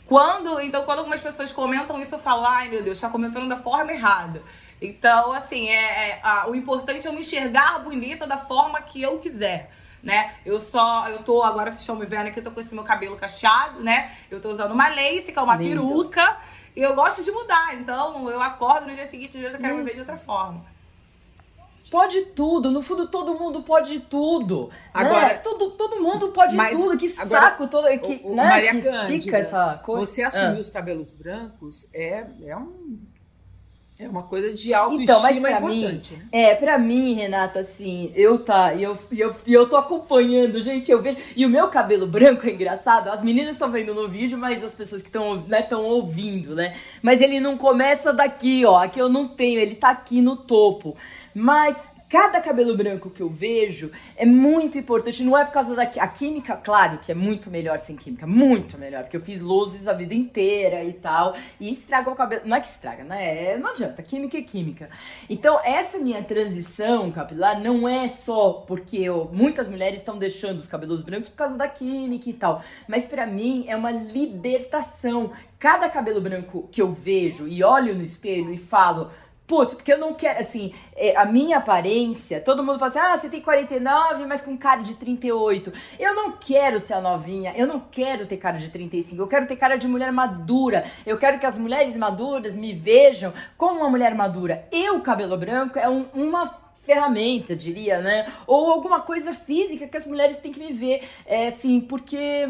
quando, então, quando algumas pessoas comentam isso, eu falo, ai meu Deus, tá comentando da forma errada. Então, assim, é, é a, o importante é eu me enxergar bonita da forma que eu quiser. Né? Eu só, eu tô, agora vocês estão me vendo aqui, eu tô com esse meu cabelo cacheado, né? Eu tô usando uma lace, que é uma Lindo. peruca. E eu gosto de mudar, então eu acordo no dia seguinte, às vezes eu quero Nossa. me ver de outra forma. Pode tudo, no fundo todo mundo pode tudo. Agora, né? todo, todo mundo pode mas, tudo, que agora, saco todo que, o, o né? Maria que Cândida, fica essa coisa. Você assumir ah. os cabelos brancos é, é um é uma coisa de autoestima então, mas pra importante. Mim, né? É, pra mim, Renata, assim, eu tá, e eu, eu, eu tô acompanhando, gente, eu vejo. E o meu cabelo branco é engraçado. As meninas estão vendo no vídeo, mas as pessoas que estão né, ouvindo, né? Mas ele não começa daqui, ó. Aqui eu não tenho, ele tá aqui no topo. Mas cada cabelo branco que eu vejo é muito importante. Não é por causa da química, claro que é muito melhor sem química, muito melhor, porque eu fiz luzes a vida inteira e tal, e estraga o cabelo. Não é que estraga, né? É, não adianta, química é química. Então, essa minha transição capilar não é só porque eu, muitas mulheres estão deixando os cabelos brancos por causa da química e tal, mas para mim é uma libertação. Cada cabelo branco que eu vejo e olho no espelho e falo, Putz, porque eu não quero, assim, é, a minha aparência, todo mundo fala assim, ah, você tem 49, mas com cara de 38. Eu não quero ser a novinha, eu não quero ter cara de 35, eu quero ter cara de mulher madura. Eu quero que as mulheres maduras me vejam como uma mulher madura. Eu, cabelo branco, é um, uma ferramenta, diria, né? Ou alguma coisa física que as mulheres têm que me ver, é, assim, porque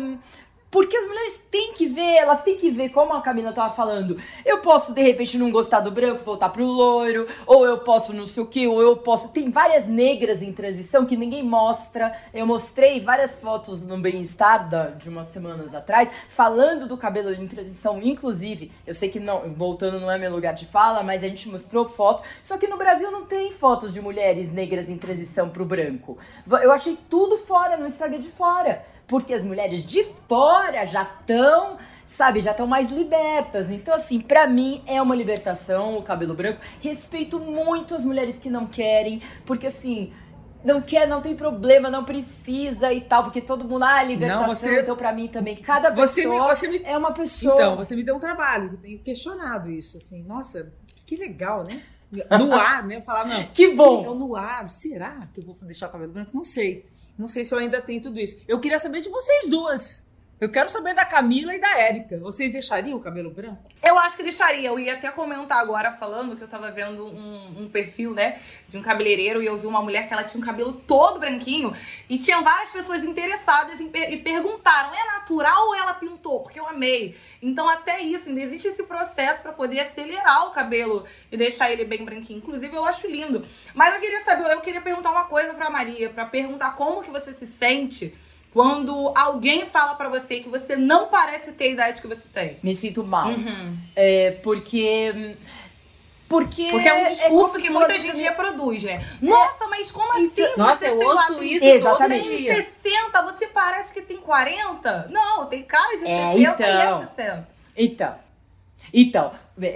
porque as mulheres têm que ver, elas têm que ver, como a Camila tava falando. Eu posso, de repente, não gostar do branco, voltar pro loiro, ou eu posso não sei o que, ou eu posso. Tem várias negras em transição que ninguém mostra. Eu mostrei várias fotos no Bem-Estar de umas semanas atrás, falando do cabelo em transição, inclusive. Eu sei que não, voltando não é meu lugar de fala, mas a gente mostrou foto. Só que no Brasil não tem fotos de mulheres negras em transição pro branco. Eu achei tudo fora, no Instagram de fora porque as mulheres de fora já estão, sabe, já estão mais libertas. Então, assim, para mim é uma libertação o cabelo branco. Respeito muito as mulheres que não querem, porque assim. Não quer, não tem problema, não precisa e tal, porque todo mundo, ah, libertação, não, você, então pra mim também. Cada pessoa você me, você me, é uma pessoa. Então, você me deu um trabalho, eu tenho questionado isso, assim, nossa, que legal, né? No ar, né? Eu falava, não. Que bom! Que é no ar, será que eu vou deixar o cabelo branco? Não sei. Não sei se eu ainda tenho tudo isso. Eu queria saber de vocês duas. Eu quero saber da Camila e da Érica. Vocês deixariam o cabelo branco? Eu acho que deixaria. Eu ia até comentar agora falando que eu tava vendo um, um, perfil, né, de um cabeleireiro e eu vi uma mulher que ela tinha um cabelo todo branquinho e tinha várias pessoas interessadas em, e perguntaram: é natural ou ela pintou? Porque eu amei. Então, até isso, ainda existe esse processo para poder acelerar o cabelo e deixar ele bem branquinho. Inclusive, eu acho lindo. Mas eu queria saber, eu queria perguntar uma coisa pra Maria, para perguntar como que você se sente quando alguém fala para você que você não parece ter a idade que você tem. Me sinto mal. Uhum. É, porque. Porque, Porque é um é discurso é que muita gente reproduz, né? Nossa, mas como assim? Nossa, você, eu ouço lá, tem, isso Exatamente. tem 60, você parece que tem 40? Não, tem cara de é, 60 então, e é 60. Então, então,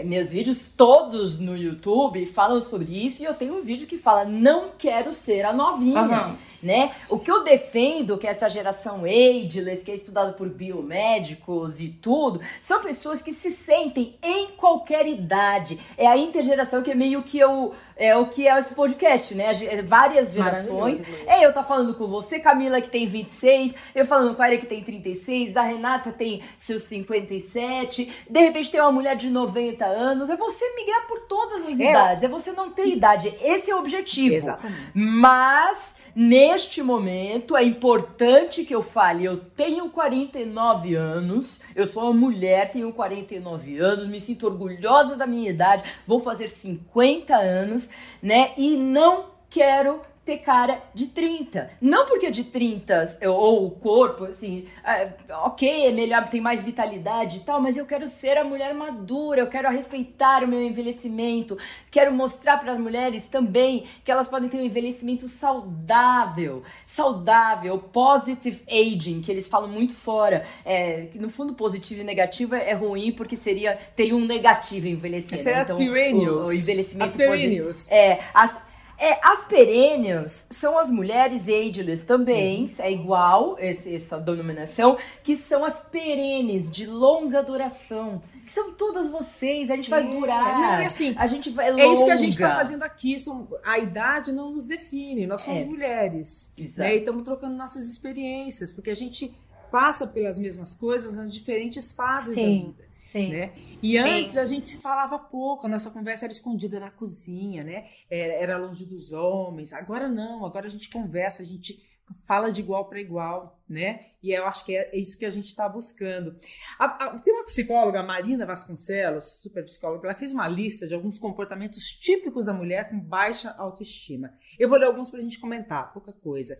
meus vídeos todos no YouTube falam sobre isso e eu tenho um vídeo que fala não quero ser a novinha, uhum. Né? O que eu defendo que essa geração ageless, que é estudado por biomédicos e tudo, são pessoas que se sentem em qualquer idade. É a intergeração que é meio que eu é o que é esse podcast, né? É várias gerações. É eu tá falando com você, Camila, que tem 26, eu falando com a Erika, que tem 36, a Renata tem seus 57, de repente tem uma mulher de 90 anos. É você migrar por todas as é. idades, é você não ter idade. Esse é o objetivo. Exatamente. Mas Neste momento, é importante que eu fale, eu tenho 49 anos, eu sou uma mulher, tenho 49 anos, me sinto orgulhosa da minha idade, vou fazer 50 anos, né? E não quero ter cara de 30. Não porque de 30 ou o corpo, assim, é, ok, é melhor, tem mais vitalidade e tal, mas eu quero ser a mulher madura, eu quero respeitar o meu envelhecimento, quero mostrar para as mulheres também que elas podem ter um envelhecimento saudável, saudável, positive aging, que eles falam muito fora. É, que no fundo, positivo e negativo é, é ruim porque seria teria um negativo envelhecimento. Né? Então, o, o envelhecimento positivo. É, as, é, as perênios são as mulheres ageless também, uhum. é igual esse, essa denominação, que são as perenes de longa duração. Que são todas vocês, a gente vai é, durar. Não, é assim, a gente vai longa. É isso que a gente está fazendo aqui. São, a idade não nos define, nós somos é. mulheres. Né, e estamos trocando nossas experiências, porque a gente passa pelas mesmas coisas nas diferentes fases Sim. da vida. Sim. Né? E antes Sim. a gente se falava pouco, a nossa conversa era escondida na cozinha, né? Era, era longe dos homens. Agora não, agora a gente conversa, a gente fala de igual para igual, né? E eu acho que é, isso que a gente está buscando. A, a, tem uma psicóloga, Marina Vasconcelos, super psicóloga, ela fez uma lista de alguns comportamentos típicos da mulher com baixa autoestima. Eu vou ler alguns para a gente comentar, pouca coisa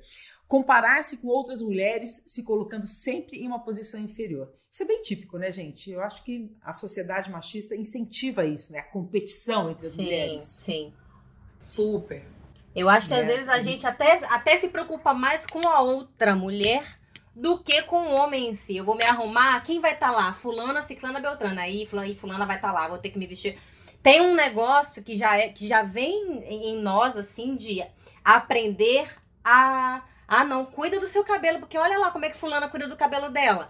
comparar-se com outras mulheres, se colocando sempre em uma posição inferior. Isso é bem típico, né, gente? Eu acho que a sociedade machista incentiva isso, né? A competição entre as sim, mulheres. Sim. Super. Eu acho que é, às vezes a gente até, até se preocupa mais com a outra mulher do que com o homem em si. Eu vou me arrumar, quem vai estar tá lá? Fulana, Ciclana, Beltrana. Aí fulana, fulana vai estar tá lá, vou ter que me vestir. Tem um negócio que já, é, que já vem em nós, assim, de aprender a ah, não, cuida do seu cabelo, porque olha lá como é que fulana cuida do cabelo dela.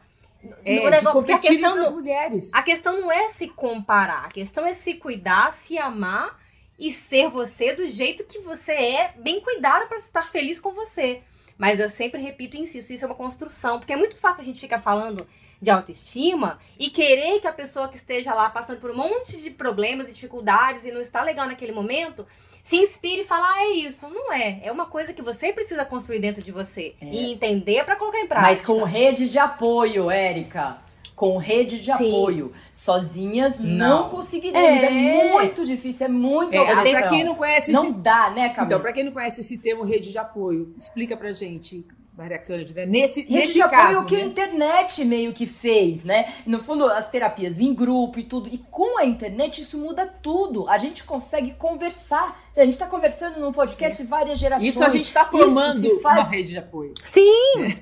É, o negócio, de a questão, mulheres. A questão não é se comparar, a questão é se cuidar, se amar e ser você do jeito que você é, bem cuidada para estar feliz com você. Mas eu sempre repito e insisto, isso é uma construção, porque é muito fácil a gente ficar falando de autoestima e querer que a pessoa que esteja lá passando por um monte de problemas e dificuldades e não está legal naquele momento, se inspire e falar, ah, é isso. Não é. É uma coisa que você precisa construir dentro de você. É. E entender para colocar em prática. Mas com rede de apoio, Érica. Com rede de Sim. apoio. Sozinhas não, não conseguiríamos. É. é. muito difícil, é muito é, Pra quem não conhece Não esse... dá, né, Camila? Então, pra quem não conhece esse termo rede de apoio, explica pra gente Maria Cândida, nesse, Rede nesse de caso. Foi o que né? a internet meio que fez, né? No fundo, as terapias em grupo e tudo. E com a internet, isso muda tudo. A gente consegue conversar. A gente está conversando num podcast é. de várias gerações. Isso a gente está formando faz... uma rede de apoio. Sim!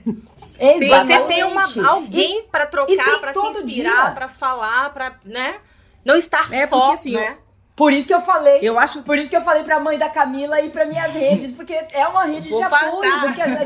É. Exatamente. Você tem uma, alguém para trocar, para se inspirar, para falar, para, né? Não estar é, só, porque, assim, né? Por isso que eu falei. Eu acho. Por isso que eu falei pra mãe da Camila e para minhas redes, porque é uma rede de apoio.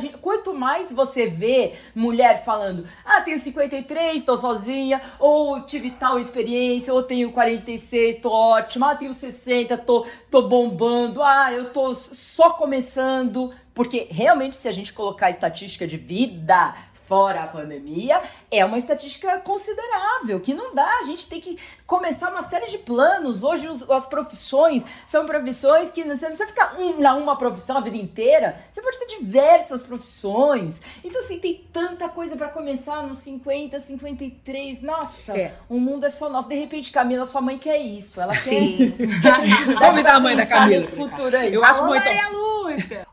Gente, quanto mais você vê mulher falando, ah, tenho 53, tô sozinha, ou tive tal experiência, ou tenho 46, tô ótima, ah, tenho 60, tô, tô bombando, ah, eu tô só começando. Porque realmente, se a gente colocar a estatística de vida fora a pandemia, é uma estatística considerável, que não dá. A gente tem que começar uma série de planos. Hoje os, as profissões são profissões que você não precisa ficar um, na uma profissão a vida inteira. Você pode ter diversas profissões. Então, assim, tem tanta coisa para começar nos 50, 53. Nossa, é. o mundo é só nosso. De repente, Camila, sua mãe quer isso. Ela quer. Vamos dar a mãe da Camila. Futuro aí. Eu acho muito.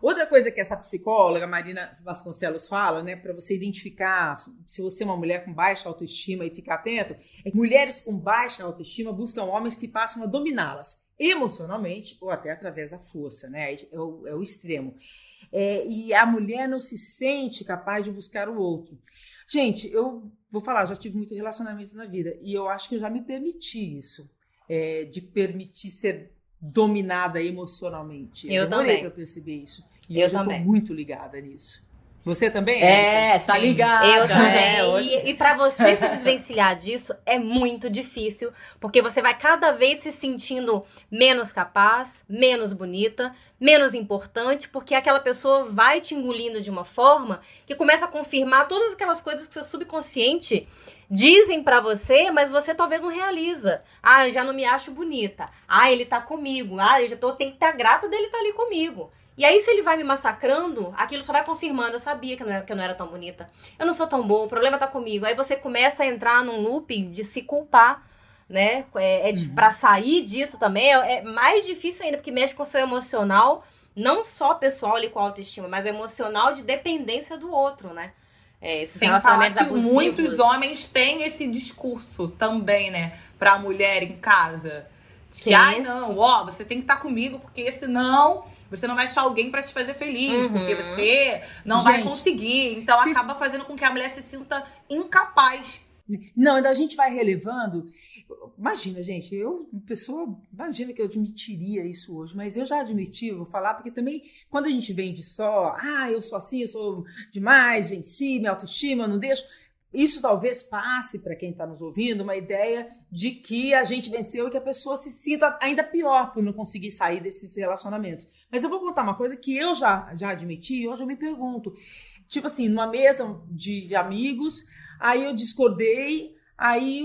Outra coisa que essa psicóloga, Marina Vasconcelos, fala, né, para você identificar se você é uma mulher com baixa autoestima e ficar atento, é que mulheres com baixa autoestima buscam homens que passam a dominá-las emocionalmente ou até através da força, né? É o, é o extremo. É, e a mulher não se sente capaz de buscar o outro. Gente, eu vou falar, já tive muito relacionamento na vida e eu acho que eu já me permiti isso. é, de permitir ser dominada emocionalmente. Eu demorei também. para perceber isso. E Eu hoje também. eu tô muito ligada nisso. Você também? É, tá Sim. ligado. Eu também. É, hoje- e, e para você se desvencilhar disso é muito difícil, porque você vai cada vez se sentindo menos capaz, menos bonita, menos importante, porque aquela pessoa vai te engolindo de uma forma que começa a confirmar todas aquelas coisas que seu subconsciente dizem pra você, mas você talvez não realiza. Ah, eu já não me acho bonita. Ah, ele tá comigo. Ah, eu já tô, tenho que estar grata dele estar ali comigo. E aí, se ele vai me massacrando, aquilo só vai confirmando. Eu sabia que eu, não era, que eu não era tão bonita. Eu não sou tão boa, o problema tá comigo. Aí você começa a entrar num looping de se culpar, né? É, é de- pra sair disso também é, é mais difícil ainda, porque mexe com o seu emocional, não só pessoal ali com a autoestima, mas o emocional de dependência do outro, né? É, esses Sem falar relacionamentos que abusivos. muitos homens têm esse discurso também, né? Pra mulher em casa. De Sim. que, ai, não, ó, você tem que estar comigo, porque senão você não vai achar alguém pra te fazer feliz, Uhum. porque você não vai Gente, conseguir. Então vocês- acaba fazendo com que a mulher se sinta incapaz. Não, ainda a gente vai relevando. Imagina, gente, eu, pessoa, imagina que eu admitiria isso hoje, mas eu já admiti, vou falar, porque também quando a gente vem de só, ah, eu sou assim, eu sou demais, venci, minha autoestima, eu não deixo. Isso talvez passe para quem está nos ouvindo uma ideia de que a gente venceu e que a pessoa se sinta ainda pior por não conseguir sair desses relacionamentos. Mas eu vou contar uma coisa que eu já, já admiti e hoje eu me pergunto. Tipo assim, numa mesa de, de amigos, aí eu discordei, aí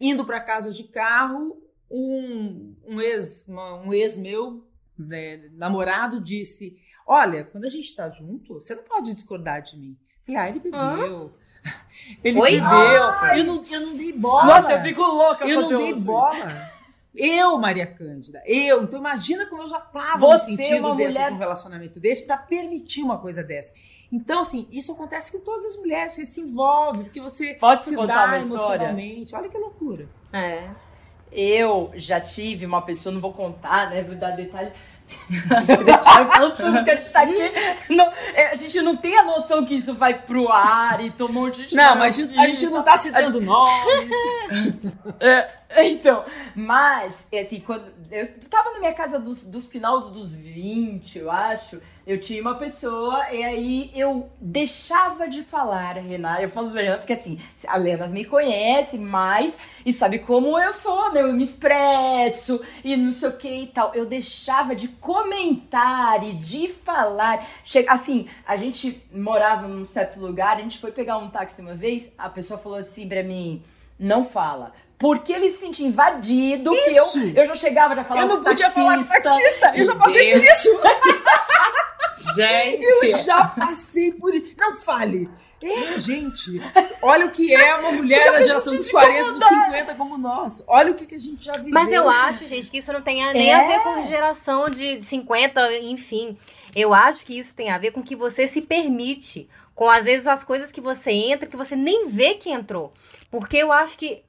indo para casa de carro, um, um ex, um ex meu, né, namorado, disse: Olha, quando a gente tá junto, você não pode discordar de mim. Falei, ah, ele bebeu. Ele Oi? bebeu. Eu não, eu não dei bola. Nossa, eu fico louca Eu não dei bola. Eu, Maria Cândida, eu. Então imagina como eu já tava Você me é sentindo uma dentro mulher- de um relacionamento desse para permitir uma coisa dessa. Então, assim, isso acontece com todas as mulheres, você se envolve, porque você Pode se contar dá uma história? emocionalmente. Olha que loucura. É. Eu já tive uma pessoa, não vou contar, né? Vou dar detalhe. Tudo que a gente tá aqui. Não, é, a gente não tem a noção que isso vai pro ar e tomou um monte de Não, mas a gente, a gente não tá citando nomes. É, então, mas, é assim, quando eu tava na minha casa dos, dos final dos 20, eu acho, eu tinha uma pessoa e aí eu deixava de falar, Renata. Eu falo pra Renata porque assim, a Lena me conhece mais e sabe como eu sou, né? Eu me expresso e não sei o que e tal. Eu deixava de comentar e de falar. Chega, assim, a gente morava num certo lugar, a gente foi pegar um táxi uma vez, a pessoa falou assim pra mim não fala. Porque ele se sentia invadido, que eu, Isso! eu já chegava já falava Eu não podia falar com taxista. Eu já passei por Deus. isso. Gente, Eu já passei por isso. Não fale. É, gente, olha o que é uma mulher da geração dos 40, dos 50 como nós. Olha o que, que a gente já viveu. Mas eu acho, gente, que isso não tem a- nem É. a ver com geração de 50, enfim. Eu acho que isso tem a ver com que você se permite. Com, às vezes, as coisas que você entra que você nem vê que entrou. Porque eu acho que.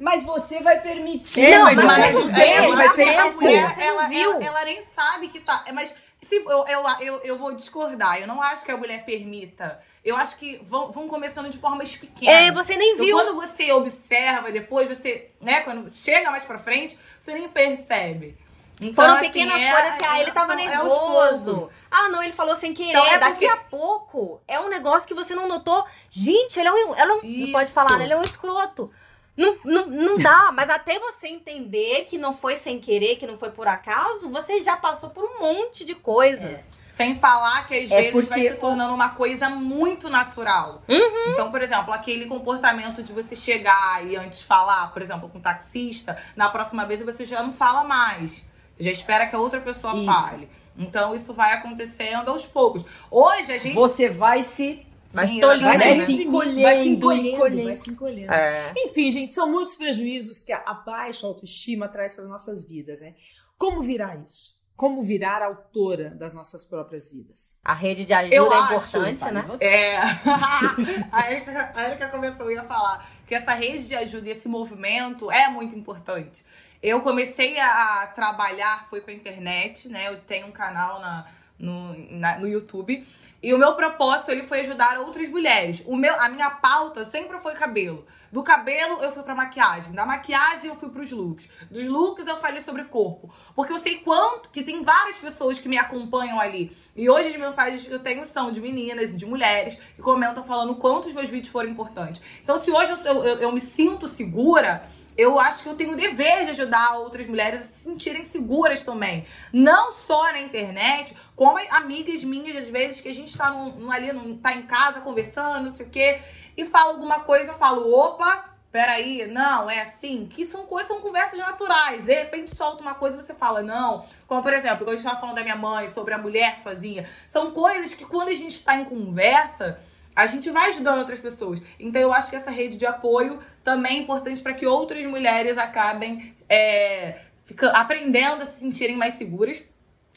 Mas você vai permitir. É, Não, mas, mas eu vai quero ver, dizer, mas a tempo. mulher, ela, ela, ela nem sabe que tá. Mas se, eu, eu, eu, eu vou discordar. Eu não acho que a mulher permita. Eu acho que vão, vão começando de formas pequenas. É, você nem Então, viu. quando você observa, depois você, né, quando chega mais pra frente, você nem percebe. Então, Foram assim, pequenas é- coisas que, ah, é- ele tava é nervoso. poucos. ah, não, ele falou sem querer. Então, é Daqui porque- a pouco é um negócio que você não notou. Gente, ele é um. Ela não, não pode falar, né? Ele é um escroto. Não, não, não dá, mas até você entender que não foi sem querer, que não foi por acaso, você já passou por um monte de coisas. Sem falar que às É vezes vai se tornando uma coisa muito natural. Uhum. Então, por exemplo, aquele comportamento de você chegar e antes falar, por exemplo, com um taxista, na próxima vez você já não fala mais. Você já espera que a outra pessoa Isso. fale. Então, isso vai acontecendo aos poucos. Hoje, a gente. Você vai se. Mas Sim, tolindo, Vai se, né? encolhendo, vai se encolhendo, encolhendo. vai se encolhendo. É. Enfim, gente, são muitos prejuízos que a baixa autoestima traz para nossas vidas, né? Como virar isso? Como virar autora das nossas próprias vidas? A rede de ajuda Eu é acho, importante, né? você. É. a, Erika, a Erika começou, eu ia falar que essa rede de ajuda e esse movimento é muito importante. Eu comecei a trabalhar, foi com a internet, né? Eu tenho um canal na, no, na, no YouTube. E o meu propósito ele foi ajudar outras mulheres. O meu, a minha pauta sempre foi cabelo. Do cabelo eu fui pra maquiagem, da maquiagem eu fui pros looks, dos looks eu falei sobre corpo, porque eu sei quanto que tem várias pessoas que me acompanham ali. E hoje as mensagens que eu tenho são de meninas e de mulheres que comentam falando quantos meus vídeos foram importantes. Então se hoje eu, eu, eu me sinto segura, eu acho que eu tenho o dever de ajudar outras mulheres a se sentirem seguras também. Não só na internet, como amigas minhas, às vezes, que a gente tá ali, no, tá em casa conversando, não sei o quê, e fala alguma coisa, eu falo, opa, peraí, não, é assim, que são coisas, são conversas naturais. De repente solta uma coisa e você fala, não. Como, por exemplo, quando a gente tava falando da minha mãe, sobre a mulher sozinha. São coisas que quando a gente tá em conversa, a gente vai ajudando outras pessoas. Então eu acho que essa rede de apoio também é importante para que outras mulheres acabem é, fica, aprendendo a se sentirem mais seguras.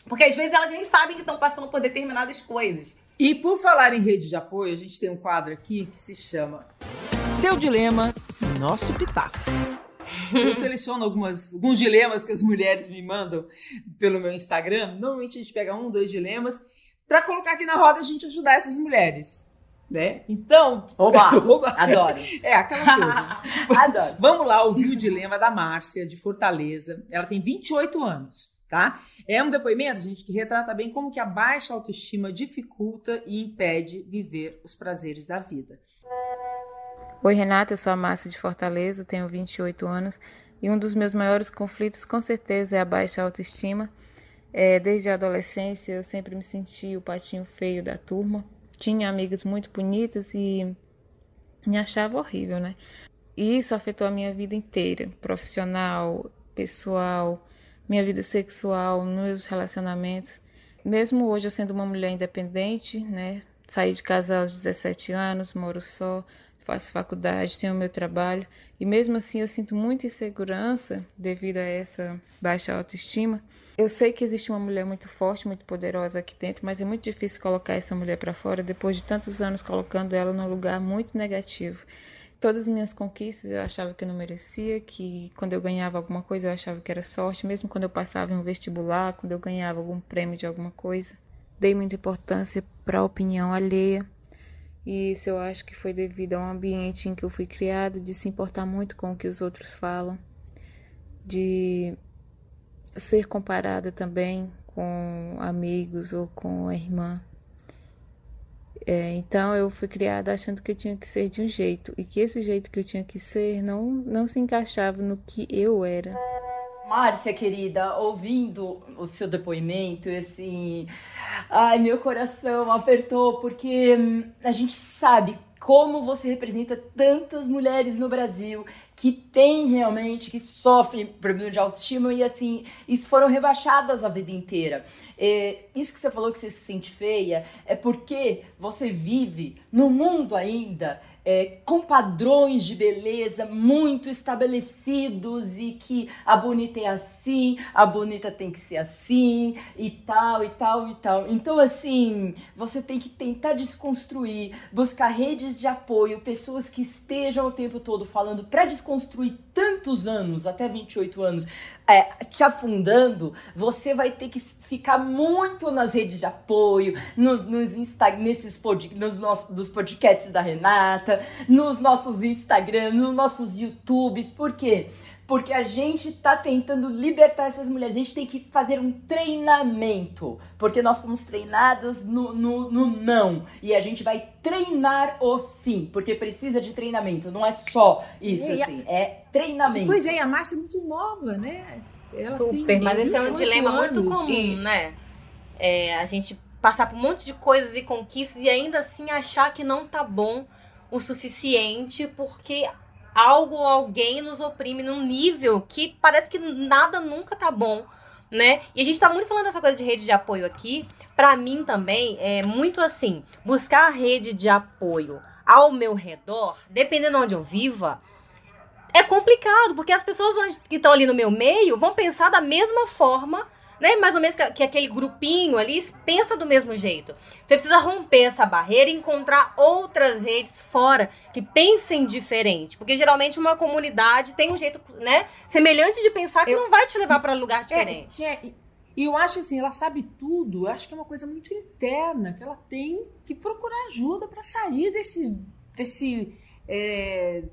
Porque às vezes elas nem sabem que estão passando por determinadas coisas. E por falar em rede de apoio, a gente tem um quadro aqui que se chama Seu Dilema, Nosso Pitaco. Eu seleciono algumas, alguns dilemas que as mulheres me mandam pelo meu Instagram. Normalmente a gente pega um, dois dilemas para colocar aqui na roda a gente ajudar essas mulheres né? Então. Oba! Oba. Adoro! É, aquela coisa. Adoro. Vamos lá ouvir o dilema da Márcia, de Fortaleza. Ela tem 28 anos, tá? É um depoimento, gente, que retrata bem como que a baixa autoestima dificulta e impede viver os prazeres da vida. Oi, Renata, eu sou a Márcia de Fortaleza, tenho 28 anos e um dos meus maiores conflitos, com certeza, é a baixa autoestima. É, desde a adolescência, eu sempre me senti o patinho feio da turma tinha amigas muito bonitas e me achava horrível, né? E isso afetou a minha vida inteira, profissional, pessoal, minha vida sexual, meus relacionamentos. Mesmo hoje eu sendo uma mulher independente, né? Saí de casa aos 17 anos, moro só, faço faculdade, tenho meu trabalho e mesmo assim eu sinto muita insegurança devido a essa baixa autoestima. Eu sei que existe uma mulher muito forte, muito poderosa aqui dentro, mas é muito difícil colocar essa mulher para fora depois de tantos anos colocando ela num lugar muito negativo. Todas as minhas conquistas eu achava que eu não merecia, que quando eu ganhava alguma coisa eu achava que era sorte, mesmo quando eu passava em um vestibular, quando eu ganhava algum prêmio de alguma coisa. Dei muita importância para a opinião alheia. E isso eu acho que foi devido a um ambiente em que eu fui criada, de se importar muito com o que os outros falam, de ser comparada também com amigos ou com a irmã. É, então eu fui criada achando que eu tinha que ser de um jeito e que esse jeito que eu tinha que ser não, não se encaixava no que eu era. Márcia, querida, ouvindo o seu depoimento, assim, ai, meu coração apertou, porque hum, a gente sabe como você representa tantas mulheres no Brasil que têm realmente, que sofrem problema de autoestima e assim, isso foram rebaixadas a vida inteira. É, isso que você falou que você se sente feia é porque você vive no mundo ainda é, com padrões de beleza muito estabelecidos e que a bonita é assim, a bonita tem que ser assim e tal e tal e tal. Então, assim, você tem que tentar desconstruir, buscar redes de apoio, pessoas que estejam o tempo todo falando para desconstruir tantos anos, até 28 anos, é, te afundando, você vai ter que ficar muito nas redes de apoio, nos, nos Insta, nesses pod, nos nossos dos podcasts da Renata, nos nossos Instagram, nos nossos YouTubes. Por quê? porque a gente está tentando libertar essas mulheres. A gente tem que fazer um treinamento, porque nós fomos treinados no, no, no não. E a gente vai treinar o sim, porque precisa de treinamento. Não é só isso, e assim, a... é treinamento. Pois é, e a Márcia é muito nova, né? Ela Super, mas esse é um dilema anos. muito comum, sim. né? É, a gente passar por um monte de coisas e conquistas e ainda assim achar que não tá bom o suficiente porque algo ou alguém nos oprime num nível que parece que nada nunca tá bom, né? E a gente tá muito falando dessa coisa de rede de apoio aqui. Para mim também é muito assim, buscar a rede de apoio ao meu redor, dependendo de onde eu viva, é complicado, porque as pessoas que estão ali no meu meio vão pensar da mesma forma né? Mais ou menos que, que, aquele grupinho ali pensa do mesmo jeito. Você precisa romper essa barreira e encontrar outras redes fora que pensem diferente, porque geralmente uma comunidade tem um jeito, né, semelhante de pensar que Eu, não vai te levar para lugar é, diferente. É, é, E eu acho assim, ela sabe tudo, eu acho que é uma coisa muito interna, que ela tem que procurar ajuda para sair desse. desse é,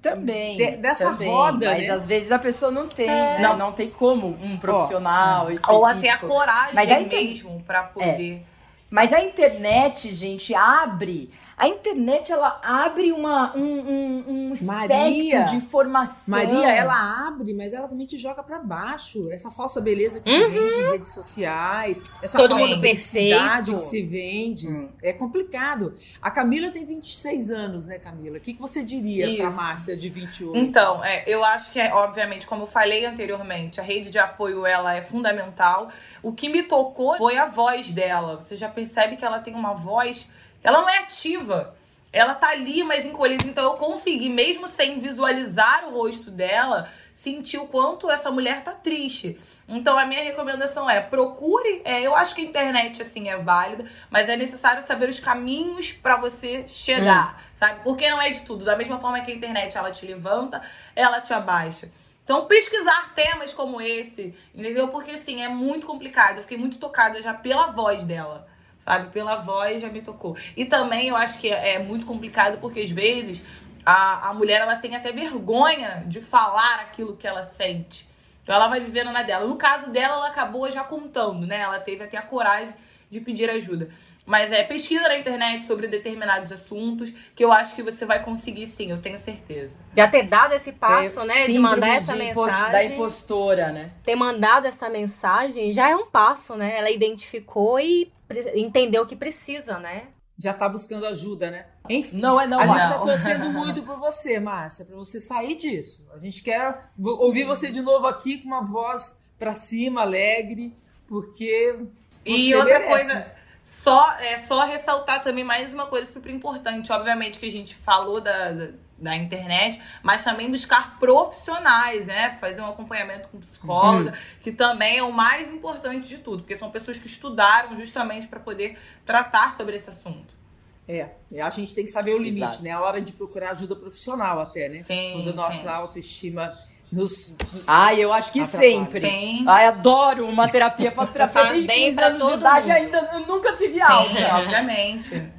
também. De, dessa também, roda. Mas né? às vezes a pessoa não tem. É. Não, não tem como um profissional. Ó, Ou até a coragem Mas a inter... mesmo para poder. É. Mas a internet, gente, abre. A internet, ela abre uma, um, um, um espectro Maria, de informação. Maria, ela abre, mas ela também te joga para baixo. Essa falsa beleza que se Uhum. vende em redes sociais, essa Todo falsa mundo perfeito. que se vende. Hum. É complicado. A Camila tem 26 anos, né, Camila? O que, que você diria para Isso. Márcia de 28? Então, é, eu acho que, é, obviamente, como eu falei anteriormente, a rede de apoio ela é fundamental. O que me tocou foi a voz dela. Você já percebe que ela tem uma voz. Ela não é ativa. Ela tá ali, mas encolhida. Então eu consegui, mesmo sem visualizar o rosto dela, sentir o quanto essa mulher tá triste. Então a minha recomendação é procure. é, eu acho que a internet assim é válida, mas é necessário saber os caminhos pra você chegar, sabe? Porque não é de tudo. Da mesma forma que a internet ela te levanta, ela te abaixa. Então, pesquisar temas como esse, entendeu? Porque, assim, é muito complicado. Eu fiquei muito tocada já pela voz dela, sabe? Pela voz já me tocou. E também eu acho que é muito complicado porque, às vezes, a, a mulher ela tem até vergonha de falar aquilo que ela sente. Então, ela vai vivendo na dela. No caso dela, ela acabou já contando, né? Ela teve até a coragem de pedir ajuda. Mas é pesquisa na internet sobre determinados assuntos que eu acho que você vai conseguir sim, eu tenho certeza. Já ter dado esse passo, É, né? De mandar essa de mensagem. Da impostora, né? ter mandado essa mensagem já é um passo, né? Ela identificou e entendeu que precisa, né? Já tá buscando ajuda, né? Enfim. Não é não, a gente Márcia. está torcendo muito por você, Márcia, para você sair disso. A gente quer ouvir você de novo aqui com uma voz para cima, alegre, porque E você outra merece. coisa, só é só ressaltar também mais uma coisa super importante. Obviamente que a gente falou da, da, da internet, mas também buscar profissionais, né? Fazer um acompanhamento com psicóloga, que também é o mais importante de tudo, porque são pessoas que estudaram justamente para poder tratar sobre esse assunto. É, a gente tem que saber o limite, Exato. né? A hora de procurar ajuda profissional até, né? Sim, Quando a nossa sim. autoestima nos... Ai, eu acho que Atrapalha. sempre. Sim. Ai, adoro uma terapia. Faço terapia desde bem 15 pra anos de idade mundo. ainda eu nunca tive Sim, alta. obviamente.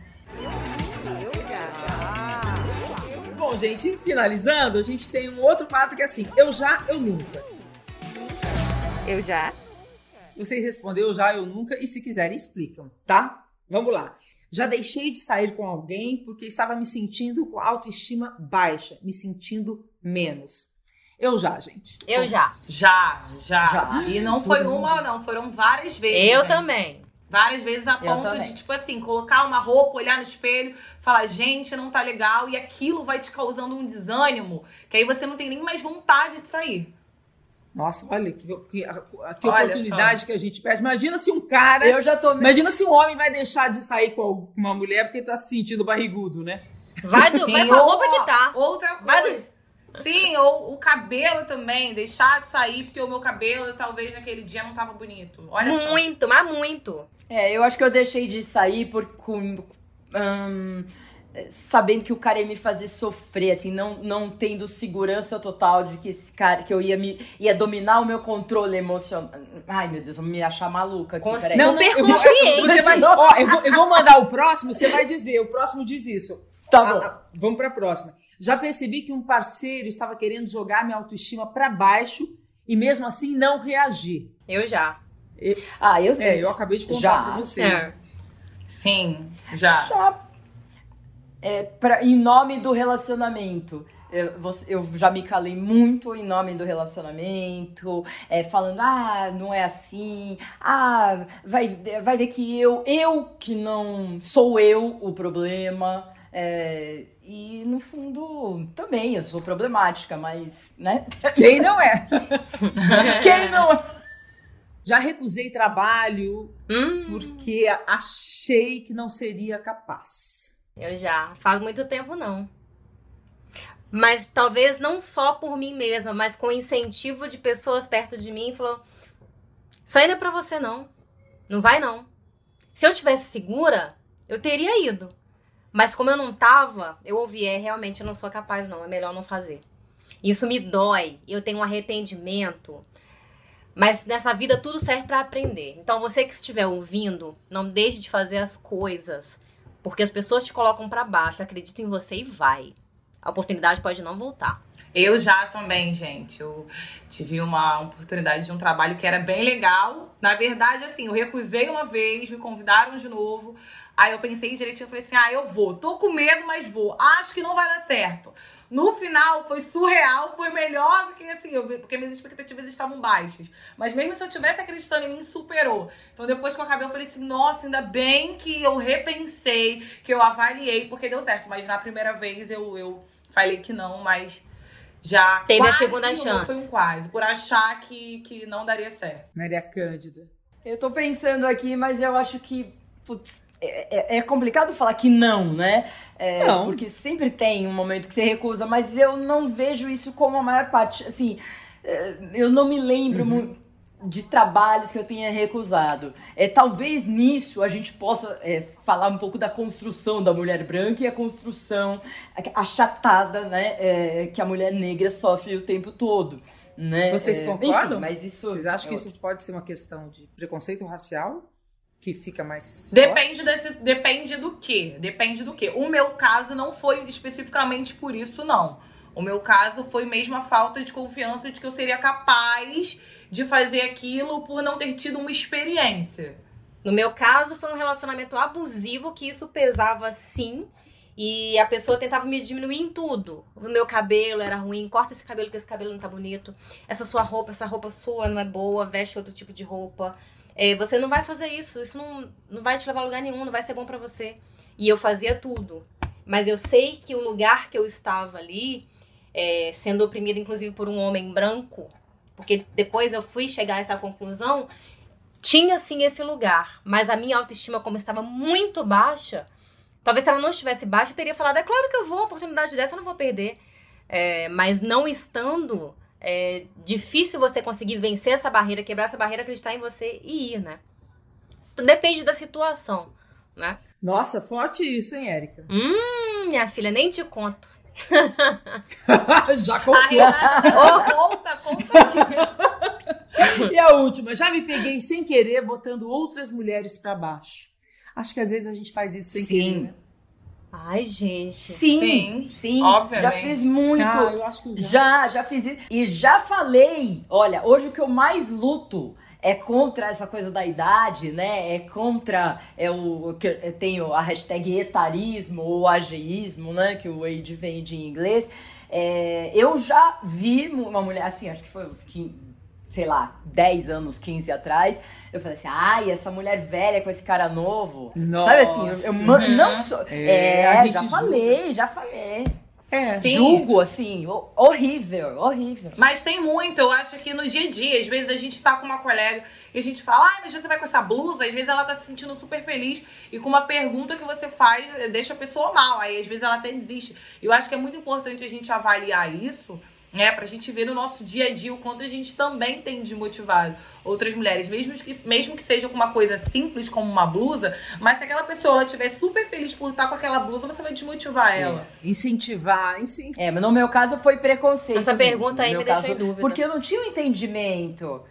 Bom, gente, finalizando, a gente tem um outro quadro que é assim, eu já, eu nunca. Eu já. Vocês respondem eu já, eu nunca, e se quiserem, explicam, tá? Vamos lá. Já deixei de sair com alguém porque estava me sentindo com autoestima baixa, me sentindo menos. Eu já, gente. Eu já. Já, já, Já. E não foi uma, não, foram várias vezes. Eu né? também. Várias vezes a Eu ponto também. de, tipo assim, colocar uma roupa, olhar no espelho, falar, gente, não tá legal, e aquilo vai te causando um desânimo, que aí você não tem nem mais vontade de sair. Nossa, olha que, que, que Olha oportunidade que a gente perde. Imagina se um cara. Eu já tô Imagina se um homem vai deixar de sair com uma mulher porque tá se sentindo barrigudo, né? Vai, do, Sim, vai com a ou- roupa que tá. Outra Vai coisa. Sim, ou o cabelo também, deixar de sair, porque o meu cabelo talvez naquele dia não tava bonito. Olha só. Muito, mas muito. É, eu acho que eu deixei de sair por com, hum, sabendo que o cara ia me fazer sofrer, assim, não, não tendo segurança total de que esse cara, que eu ia me ia dominar o meu controle emocional. Ai, meu Deus, eu vou me achar maluca aqui, Com peraí. Não, eu vou, você vai, ó, eu, vou, eu vou mandar o próximo, você vai dizer. O próximo diz isso. Tá bom. Ah, ah, vamos pra próxima. Já percebi que um parceiro estava querendo jogar minha autoestima pra baixo e mesmo assim não reagir. Eu já. Ah, eu É, eu acabei de contar Já. pra você. É. Sim, já. Já. É, pra, em nome do relacionamento. Eu, você- eu já me calei muito em nome do relacionamento, é, falando, ah, não é assim, ah, vai, vai ver que eu, eu que não sou eu o problema. é, e no fundo, também eu sou problemática, mas, né? Quem não é? Quem não. Já recusei trabalho Hum, porque achei que não seria capaz. eu já. Faz muito tempo, não. Mas talvez não só por mim mesma, mas com incentivo de pessoas perto de mim, falou: Isso ainda é pra você, não. Não vai, não. Se eu tivesse segura, eu teria ido. Mas como eu não tava, eu ouvi, é, realmente eu não sou capaz, não. É melhor não fazer. Isso me dói. Eu tenho um arrependimento. Mas nessa vida tudo serve para aprender. Então você que estiver ouvindo, não deixe de fazer as coisas, porque as pessoas te colocam para baixo, acredita em você e vai. A oportunidade pode não voltar. Eu já também, gente. Eu tive uma oportunidade de um trabalho que era bem legal. Na verdade, assim, eu recusei uma vez, me convidaram de novo. Aí eu pensei direitinho, eu falei assim: ah, eu vou. Tô com medo, mas vou. Acho que não vai dar certo. No final foi surreal, foi melhor do que assim, eu, porque minhas expectativas estavam baixas. Mas mesmo se eu tivesse acreditando em mim, superou. Então depois que eu acabei, eu falei assim: nossa, ainda bem que eu repensei, que eu avaliei, porque deu certo. Mas na primeira vez eu, eu falei que não, mas já Teve a segunda chance. Foi um quase, por achar que, que não daria certo. Maria Cândida. Eu tô pensando aqui, mas eu acho que. putz, é, é- é complicado falar que não, né? É, Não. Porque sempre tem um momento que você recusa, mas eu não vejo isso como a maior parte. Assim, é, eu não me lembro mu- de trabalhos que eu tenha recusado. É, talvez nisso a gente possa é, falar um pouco da construção da mulher branca e a construção achatada, né? é, que a mulher negra sofre o tempo todo. Né? Vocês É, concordam? Enfim, mas isso. Vocês acham que isso pode ser uma questão de preconceito racial? Que fica mais. Depende desse, depende do que, depende do que. O meu caso não foi especificamente por isso não. O meu caso foi mesmo a falta de confiança de que eu seria capaz de fazer aquilo por não ter tido uma experiência. No meu caso, foi um relacionamento abusivo que isso pesava sim. E a pessoa tentava me diminuir em tudo. O meu cabelo era ruim, corta esse cabelo que esse cabelo não tá bonito. Essa sua roupa, essa roupa sua não é boa, veste outro tipo de roupa. É, você não vai fazer isso, isso não, não vai te levar a lugar nenhum, não vai ser bom pra você. E eu fazia tudo. Mas eu sei que o lugar que eu estava ali, é, sendo oprimida inclusive por um homem branco, porque depois eu fui chegar a essa conclusão, tinha sim esse lugar, mas a minha autoestima, como estava muito baixa, talvez se ela não estivesse baixa, eu teria falado: é claro que eu vou, oportunidade dessa eu não vou perder. É, mas não estando, é difícil você conseguir vencer essa barreira, quebrar essa barreira, acreditar em você e ir, né? Depende da situação, né? Nossa, forte isso, hein, Érica? Hum, minha filha, nem te conto. Já contou. Renata, conta, conta. E a última, já me peguei sem querer botando outras mulheres pra baixo. Acho que às vezes a gente faz isso sem Sim. querer. né? Ai, gente. Sim, Sim, sim. obviamente. Já fiz muito. Ah, eu acho que já. Já, já fiz isso. E já falei, olha, hoje o que eu mais luto é contra essa coisa da idade, né? É contra é o que eu tenho a hashtag etarismo ou ageísmo, né? Que o age vem de inglês. É, eu já vi uma mulher, assim, acho que foi uns 15, sei lá, 10 anos, 15 atrás. Eu falei assim, ai, essa mulher velha com esse cara novo. Nossa. Sabe assim, eu, eu Uhum. não sou. É, É, gente já julga. falei, já falei. É. Sim. Julgo, assim, ho- horrível, horrível. Mas tem muito, eu acho que no dia a dia, às vezes a gente tá com uma colega e a gente fala, ai, mas você vai com essa blusa, às vezes ela tá se sentindo super feliz e com uma pergunta que você faz eh, deixa a pessoa mal, aí às vezes ela até desiste. Eu acho que é muito importante a gente avaliar isso, né, pra gente ver no nosso dia a dia o quanto a gente também tem desmotivado outras mulheres, mesmo que, mesmo que seja com uma coisa simples como uma blusa, mas se aquela pessoa ela estiver super feliz por estar com aquela blusa, você vai desmotivar ela. É. Incentivar, incentivar. É, mas no meu caso foi preconceito. Essa mesmo, pergunta aí me deixou caso, em dúvida. Porque eu não tinha o entendimento.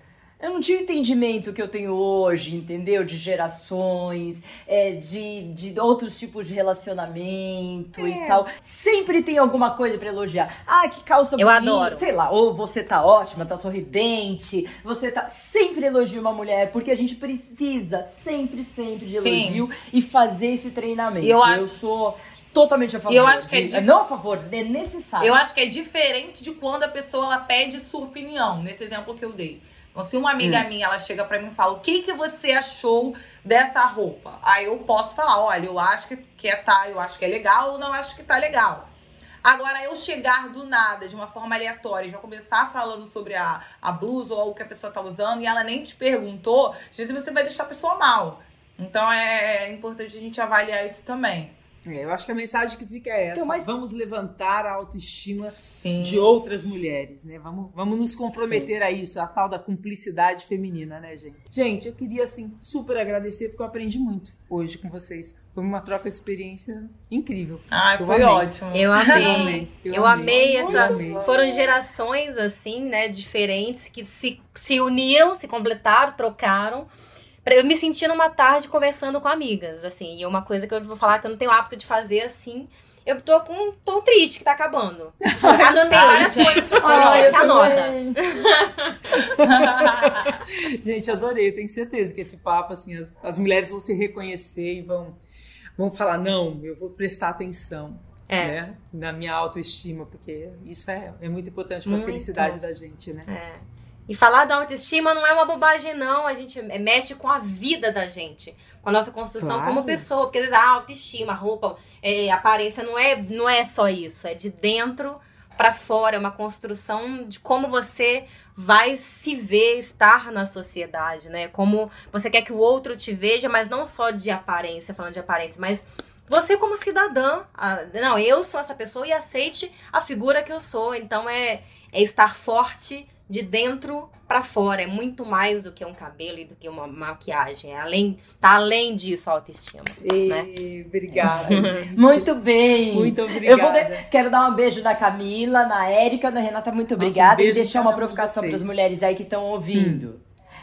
Eu não tinha o entendimento que eu tenho hoje, entendeu? De gerações, é, de, de outros tipos de relacionamento e tal. Sempre tem alguma coisa pra elogiar. Ah, que calça Eu bonita. adoro. Sei lá, ou você tá ótima, tá sorridente. Você tá. Sempre elogio uma mulher, porque a gente precisa sempre, sempre de Sim. elogio e fazer esse treinamento. Eu eu sou totalmente a favor. eu acho que é de- Não a favor, é necessário. Eu acho que é diferente de quando a pessoa ela pede sua opinião, nesse exemplo que eu dei. Então, se uma amiga minha ela chega pra mim e fala: O que, que você achou dessa roupa? Aí eu posso falar: Olha, eu acho que, que é tá, eu acho que é legal ou não acho que tá legal. Agora, eu chegar do nada, de uma forma aleatória, já começar falando sobre a, a blusa ou o que a pessoa tá usando e ela nem te perguntou, às vezes você vai deixar a pessoa mal. Então é importante a gente avaliar isso também. É, eu acho que a mensagem que fica é essa. Então, mas- Vamos levantar a autoestima Sim. de outras mulheres, né? Vamos, vamos nos comprometer a isso, a tal da cumplicidade feminina, né, gente? Gente, eu queria, assim, super agradecer porque eu aprendi muito hoje com vocês. Foi uma troca de experiência incrível. Eu foi amei. ótimo. Eu amei. Eu amei, eu Eu amei. amei essa. amei. Foram gerações, assim, né, diferentes, que se, se uniram, se completaram, trocaram. Pra- Eu me senti numa tarde conversando com amigas, assim. E uma coisa que eu vou falar que eu não tenho hábito de fazer assim. Eu tô com. tô triste que tá acabando. Anotei várias gente. coisas. Tipo, Ai, eu anota, anota. também. Gente, adorei. Eu tenho certeza que esse papo, assim, as, as mulheres vão se reconhecer e vão, vão falar: não, eu vou prestar atenção. É. Né? Na minha autoestima, porque isso é, é muito importante para a felicidade da gente, né? É. E falar da autoestima não é uma bobagem, não. A gente mexe com a vida da gente, com a nossa construção Claro. como pessoa. Porque às vezes a autoestima, a roupa, é, a aparência não é, não é só isso. É de dentro pra fora. É uma construção de como você vai se ver, estar na sociedade, né? Como você quer que o outro te veja, mas não só de aparência, falando de aparência, mas você como cidadã. Ah, não, eu sou essa pessoa e aceite a figura que eu sou. Então é, é estar forte de dentro pra fora. É muito mais do que um cabelo e do que uma maquiagem. É além, tá além disso a autoestima. E, Obrigada, gente. Muito bem. Muito Eu obrigada. vou de- quero dar um beijo na Camila, na Érica, na Renata, muito Nossa, um obrigada. e deixar uma um provocação para as mulheres aí que estão ouvindo.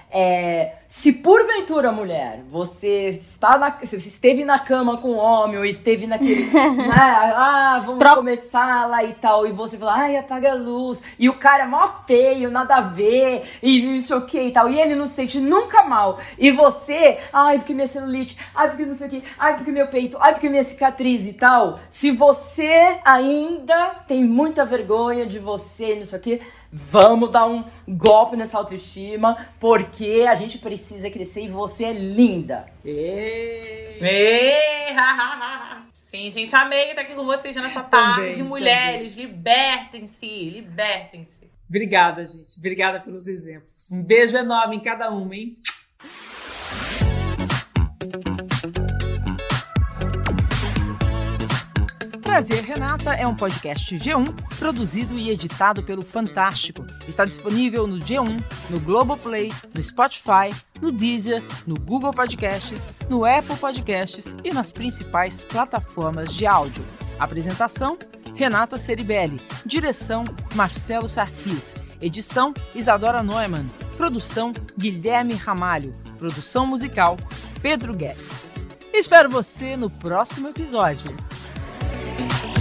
É, se porventura, mulher, você está na, você esteve na cama com um homem ou esteve naquele. né, ah, vamos Troca- começar lá e tal, e você fala, ai, apaga a luz, e o cara é mó feio, nada a ver, e não sei o que e tal, e ele não se sente nunca mal, e você, ai, porque minha celulite, ai, porque não sei o que, ai, porque meu peito, ai, porque minha cicatriz e tal. Se você ainda tem muita vergonha de você, não sei o que, vamos dar um golpe nessa autoestima, porque a gente precisa crescer e você é linda. E... Ha, ha, ha. Sim, gente, amei estar aqui com vocês nessa tarde. Também, Mulheres, libertem-se, libertem-se. Obrigada, gente. Obrigada pelos exemplos. Um beijo enorme em cada uma, hein? Prazer Renata é um podcast G1 produzido e editado pelo Fantástico. Está disponível no G1, no Globoplay, no Spotify, no Deezer, no Google Podcasts, no Apple Podcasts e nas principais plataformas de áudio. Apresentação: Renata Ceribelli. Direção: Marcelo Sarquis. Edição: Isadora Neumann. Produção: Guilherme Ramalho. Produção musical: Pedro Guedes. Espero você no próximo episódio. Bye.